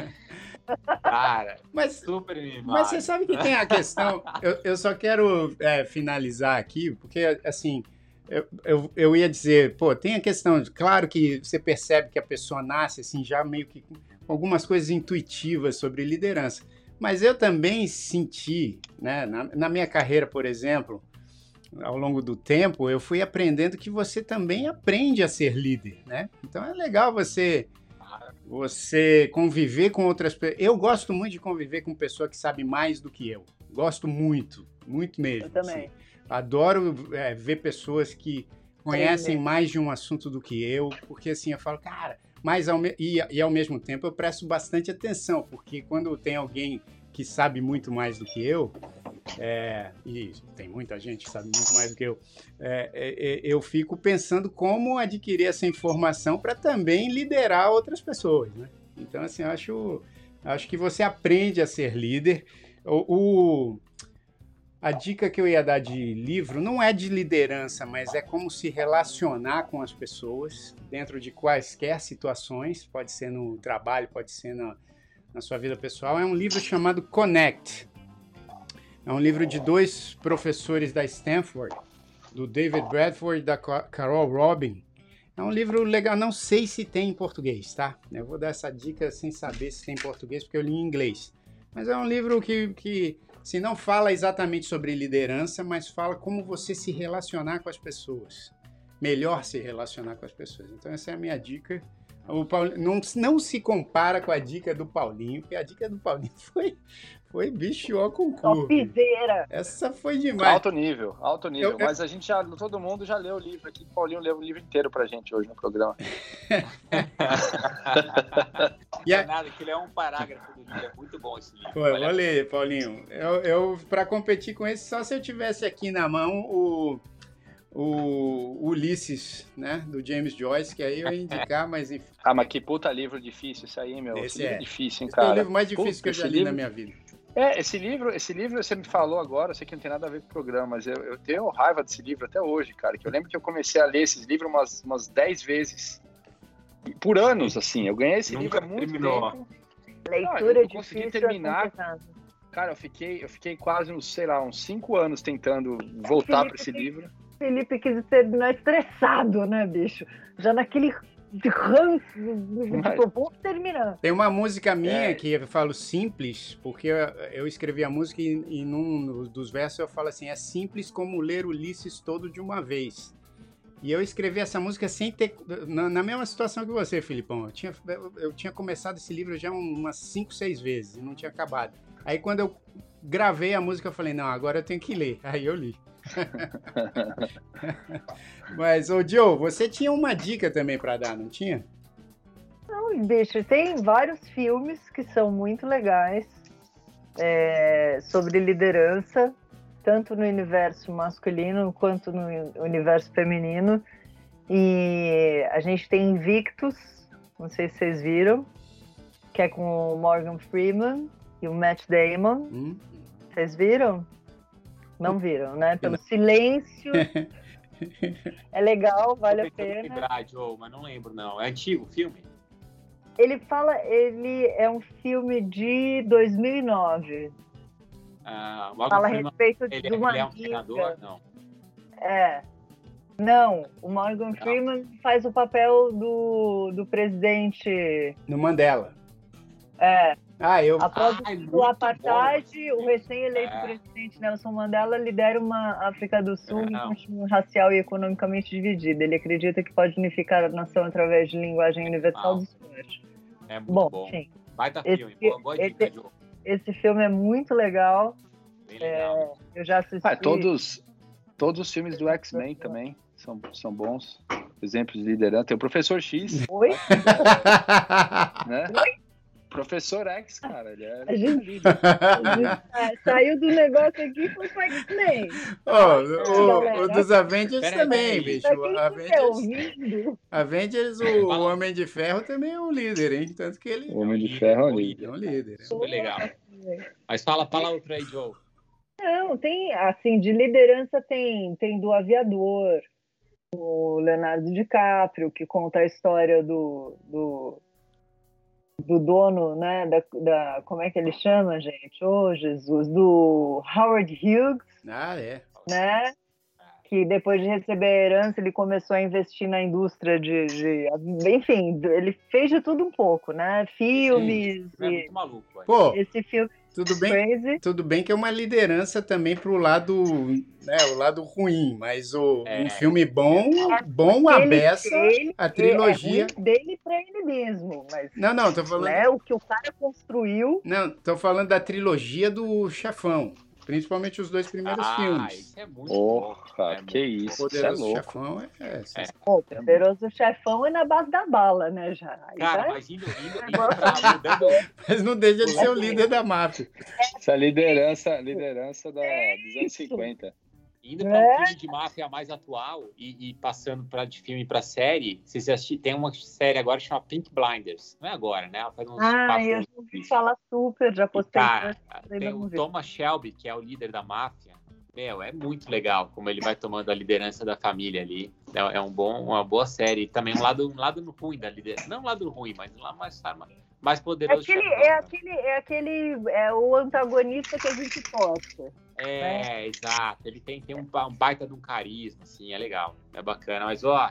Cara, mas, super mimado. Mas você sabe que tem a questão. Eu, eu só quero é, finalizar aqui, porque, assim, eu, eu, eu, ia dizer, pô, tem a questão, claro que você percebe que a pessoa nasce, assim, já meio que algumas coisas intuitivas sobre liderança. Mas eu também senti, né, na, na minha carreira, por exemplo, ao longo do tempo, eu fui aprendendo que você também aprende a ser líder, né? Então é legal você você conviver com outras pessoas. Eu gosto muito de conviver com pessoa que sabe mais do que eu. Gosto muito, muito mesmo. Eu também. Assim. Adoro é, ver pessoas que conhecem mais de um assunto do que eu, porque assim eu falo, cara, mas ao e, e ao mesmo tempo eu presto bastante atenção, porque quando tem alguém que sabe muito mais do que eu, é, e tem muita gente que sabe muito mais do que eu, é, é, é eu fico pensando como adquirir essa informação para também liderar outras pessoas. Né? Então, assim, eu acho, acho que você aprende a ser líder. O, o, a dica que eu ia dar de livro não é de liderança, mas é como se relacionar com as pessoas dentro de quaisquer situações, pode ser no trabalho, pode ser na, na sua vida pessoal. É um livro chamado Connect. É um livro de dois professores da Stanford, do David Bradford e da Carol Robin. É um livro legal, não sei se tem em português, tá? Eu vou dar essa dica sem saber se tem em português, porque eu li em inglês. Mas é um livro que, que se não fala exatamente sobre liderança, mas fala como você se relacionar com as pessoas. Melhor se relacionar com as pessoas. Então, essa é a minha dica. Não, não se compara com a dica do Paulinho, porque a dica do Paulinho foi, foi bicho ó com Topzera. Essa foi demais. Alto nível, alto nível. Eu, Mas a gente já, todo mundo já leu o livro aqui. O Paulinho leu o livro inteiro pra gente hoje no programa. e é nada, que ele é um parágrafo do livro. É muito bom esse livro. Pô, vou ler, Paulinho. Eu, eu, pra competir com esse, só se eu tivesse aqui na mão o o Ulisses, né, do James Joyce, que aí eu ia indicar, mas enfim. Ah, mas que puta livro difícil isso aí, meu. Esse é difícil, hein, Esse cara. é o livro mais difícil puta, que eu já li livro... na minha vida. É, esse livro, esse livro você me falou agora, eu sei que não tem nada a ver com o programa, mas eu, eu tenho raiva desse livro até hoje, cara. Que eu lembro que eu comecei a ler esses livros umas, umas 10 vezes. Por anos, assim. Eu ganhei esse Nunca livro há muito terminou. tempo. Leitura eu difícil consegui é terminar. Cara, eu fiquei, eu fiquei quase uns, sei lá, uns 5 anos tentando voltar para esse livro. Felipe quis terminar estressado, né, bicho? Já naquele ranço, Mas- tipo, vou terminar. Tem uma música minha É. que eu falo simples, porque eu, eu escrevi a música e, e num dos versos eu falo assim: é simples como ler Ulisses todo de uma vez. E eu escrevi essa música sem ter. Na, na mesma situação que você, Filipão. Eu tinha, eu, eu tinha começado esse livro já umas 5, 6 vezes e não tinha acabado. Aí quando eu gravei a música, eu falei: não, agora eu tenho que ler. Aí eu li. Mas, ô Joe, você tinha uma dica também pra dar, não tinha? Não, bicho, tem vários filmes que são muito legais é, sobre liderança, tanto no universo masculino quanto no universo feminino. E a gente tem Invictus, não sei se vocês viram, que é com o Morgan Freeman e o Matt Damon. Hum? Vocês viram? Não viram, né? Pelo silêncio. É legal, vale a pena. lembrar, Joe, mas não lembro, não. É antigo o filme? Ele fala, ele é um filme de 2009. Ah, o Morgan Fala a Freeman, respeito ele, de uma ele é um treinador? Não. É. Não, o Morgan Freeman faz o papel do, do presidente. No Mandela. É, Ah, eu. após Ah, é o apartheid, bom. o recém-eleito É. presidente Nelson Mandela lidera uma África do Sul É, racial e economicamente dividida. Ele acredita que pode unificar a nação através de linguagem universal Ah. do esporte. É muito Bom, bom. enfim, Baita esse- filme. Boa, boa dica, esse- Joe. esse filme é muito legal. Legal. Eu já assisti. Ah, todos, todos os filmes do X-Men também são, são bons. Exemplos de liderança. Tem o Professor X, Oi? né? Professor X, cara, ele é A gente- líder. É, saiu do negócio aqui e foi pro X-Men. Ó, o, o dos Avengers também, peraí. bicho. Pra quem Avengers, ouvindo, Avengers o, o Homem de Ferro também é um líder, hein? Tanto que ele O Homem de Ferro é um é líder. um líder. Super legal. Mas fala, fala outra aí, Joe. Não, tem, assim, de liderança tem, tem do aviador, o Leonardo DiCaprio, que conta a história do, do, do dono, né, da, da, como é que ele chama, gente? Ô, Jesus, do Howard Hughes, Ah, é. né? Que depois de receber a herança, ele começou a investir na indústria de, de- enfim, ele fez de tudo um pouco, né? Filmes, É e muito maluco. velho. Pô, esse filme tudo bem, Crazy. tudo bem que é uma liderança também pro lado, né, o lado ruim, mas o, É. um filme bom, bom a beça, ele- a trilogia. É dele pra ele mesmo, mas Não, não, tô falando, né, o que o cara construiu. não, tô falando da trilogia do Chefão, principalmente os dois primeiros ah, filmes. isso é muito bom. Porra, É que muito isso, isso é Poderoso louco. Chefão é, é, É. Pô, o poderoso chefão é na base da bala, né, já. Aí Cara, já- mas indo, indo, indo pra, mudando, mas não deixa de ser o líder da máfia. Essa liderança, liderança da, dos anos isso. 50. Indo pra É. um filme de máfia mais atual e, e passando pra, de filme pra série, vocês assistiram, tem uma série agora que chama Pink Blinders. Não é agora, né? Ela faz uns Ah, eu já ouvi falar super, já E, postei. cara, ainda tem o vi. Thomas Shelby, que é o líder da máfia. Meu, é muito legal como ele vai tomando a liderança da família ali. É, é um bom, uma boa série. Também um lado, um lado ruim da liderança. Não um lado ruim, mas um lado mais, mais É poderoso. aquele, chefão, é né? aquele, é aquele, é o antagonista que a gente posta. É, exato. Ele tem, tem um, um baita de um carisma, assim, é legal, é bacana. Mas, ó,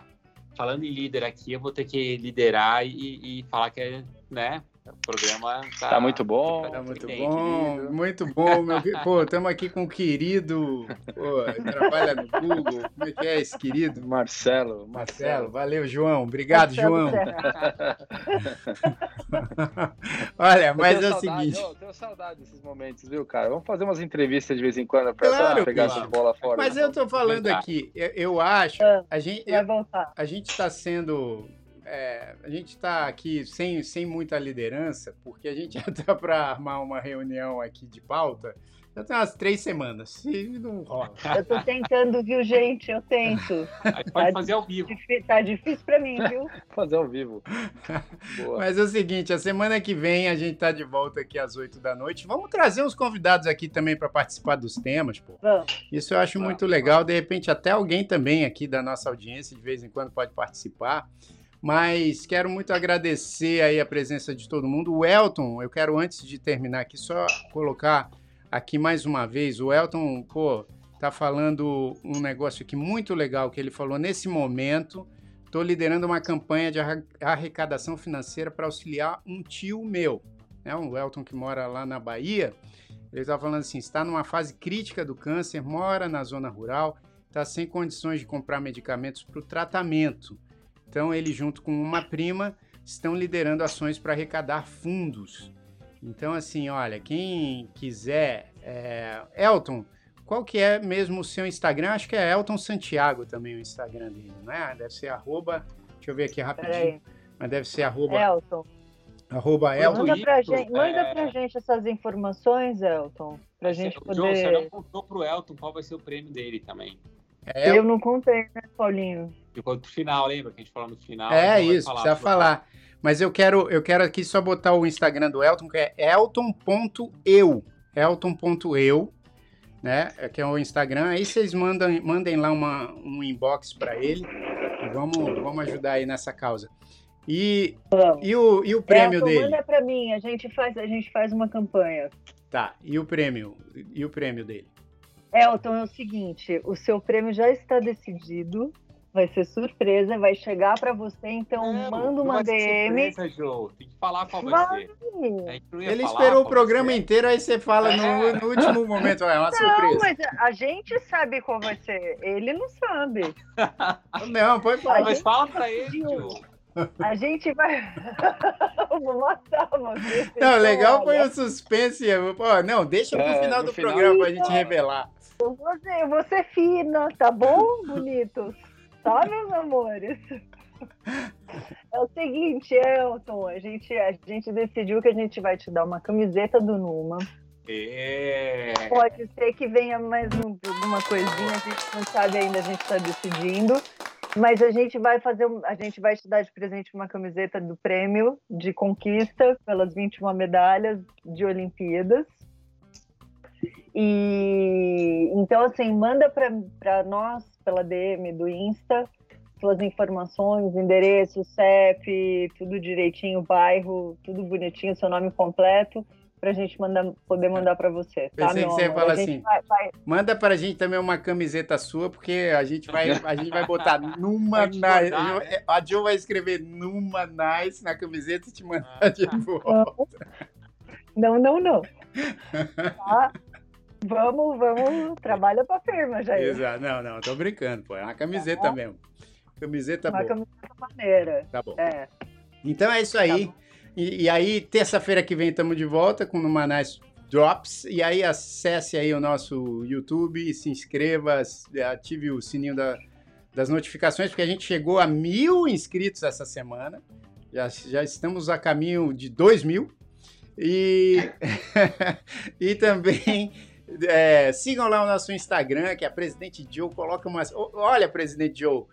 falando em líder aqui, eu vou ter que liderar e, e falar que é, né, o programa tá... Tá muito bom. Tá muito Tem, bom, querido. muito bom, meu. Pô, estamos aqui com o querido, pô, trabalha no Google. Como é que é esse querido? Marcelo, Marcelo, valeu, João. Obrigado, Marcelo João. Olha, mas é o saudade, seguinte. eu tenho saudade desses momentos, viu, cara? Vamos fazer umas entrevistas de vez em quando pra Claro, pegar claro. essa bola fora. Mas eu tô falando Tá. aqui, eu, eu acho, Ah. a gente, a gente está sendo é, a gente está aqui sem, sem muita liderança, porque a gente já está para armar uma reunião aqui de pauta já tem umas três semanas. E não rola. Eu tô tentando, viu, gente? Eu tento. Aí pode tá fazer ao vivo. Tá difícil para mim, viu? fazer ao vivo. Boa. Mas é o seguinte, a semana que vem a gente tá de volta aqui às oito da noite. Vamos trazer uns convidados aqui também para participar dos temas, pô. Vamos. Isso eu acho vamos, muito legal. Vamos. De repente, até alguém também aqui da nossa audiência, de vez em quando, pode participar. Mas quero muito agradecer aí a presença de todo mundo. O Elton, eu quero, antes de terminar aqui, só colocar aqui mais uma vez. O Elton, pô, tá falando um negócio aqui muito legal que ele falou nesse momento. Estou liderando uma campanha de arrecadação financeira para auxiliar um tio meu, né? O Elton que mora lá na Bahia. Ele está falando assim: está numa fase crítica do câncer, mora na zona rural, está sem condições de comprar medicamentos para o tratamento. Então ele junto com uma prima estão liderando ações para arrecadar fundos então, assim, olha, quem quiser. É... Elton, qual que é mesmo o seu Instagram? Acho que é Elton Santiago também o Instagram dele, não é? Deve ser arroba. Deixa eu ver aqui rapidinho. Mas deve ser arroba. Elton. Arroba Elton. Manda pra, gente, manda é... pra gente essas informações, Elton. Pra gente poder. João, você não contou pro Elton qual vai ser o prêmio dele também. É, eu não contei, né, Paulinho? Ficou pro final, lembra que a gente falou no final? É isso, falar, precisa falar. Mas eu quero, eu quero aqui só botar o Instagram do Elton, que é elton.eu. Elton.eu, né? Que é o Instagram. Aí vocês mandam, mandem lá uma, um inbox para ele. E vamos, vamos ajudar aí nessa causa. E, e, o, e o prêmio Elton, dele? Manda para mim, a gente, faz, a gente faz uma campanha. Tá, e o prêmio? E o prêmio dele? Elton, é o seguinte, o seu prêmio já está decidido vai ser surpresa, vai chegar para você, então não, manda uma DM. Surpresa. Tem que falar qual vai, vai. ser. Ele esperou o programa inteiro, aí você fala no, é. no, último momento, é uma não, surpresa. Não, mas a gente sabe qual vai ser, ele não sabe. não, pode falar. Mas fala para ele, Joe. A gente vai. Vou matar você. Não, legal foi o suspense. Pô, não, deixa pro é, final do final... programa pra gente revelar. Eu vou, ser, eu vou ser fina, tá bom, bonitos? Tá, meus amores? É o seguinte, Elton, a gente, a gente decidiu que a gente vai te dar uma camiseta do Numa. É. Pode ser que venha mais um, alguma coisinha, a gente não sabe ainda, a gente está decidindo. Mas a gente vai fazer, a gente vai te dar de presente uma camiseta do prêmio de conquista pelas 21 medalhas de Olimpíadas. E então assim, manda para nós pela DM do Insta suas informações, endereço, CEP, tudo direitinho, bairro, tudo bonitinho, seu nome completo, para a gente mandar, poder mandar para você. Tá, Pensei que você ia falar assim, vai, vai... manda para a gente também uma camiseta sua, porque a gente vai, a gente vai botar numa nice. Né? A Jo vai escrever numa nice na camiseta e te mandar ah, de volta. Não, não, não. Tá? Vamos, vamos, trabalha pra firma, já. Exato, não, não, tô brincando, pô. É uma camiseta tá mesmo. Camiseta uma boa. Uma camiseta maneira. Tá bom. É. Então é isso aí. Tá e, e, aí, terça-feira que vem, estamos de volta com o Numanais Drops. E aí, acesse aí o nosso YouTube, se inscreva, ative o sininho da, das notificações, porque a gente chegou a mil inscritos essa semana. Já, já estamos a caminho de dois mil. E, e também é, sigam lá o nosso Instagram, que é a Presidente Joe. Coloca umas. Olha, Presidente Joe.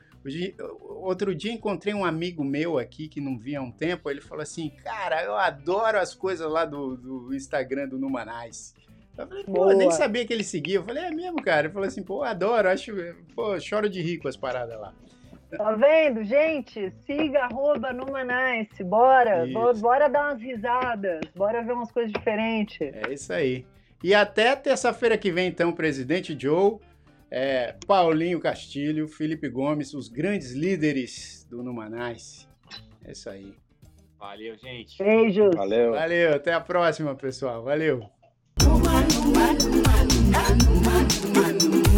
Outro dia encontrei um amigo meu aqui que não via há um tempo. Ele falou assim: Cara, eu adoro as coisas lá do, do Instagram do Numanais. Eu falei, pô, Boa. nem sabia que ele seguia. Eu falei, é mesmo, cara. Ele falou assim, pô, adoro, acho, pô, choro de rico as paradas lá. Tá vendo, gente? Siga arroba Numanice. Bora, bora dar umas risadas, bora ver umas coisas diferentes. É isso aí. E até terça-feira que vem, então, presidente Joe, é, Paulinho Castilho, Felipe Gomes, os grandes líderes do Numanais. É isso aí. Valeu, gente. Beijos. Valeu. Valeu. Até a próxima, pessoal. Valeu. Numanice, Numanice.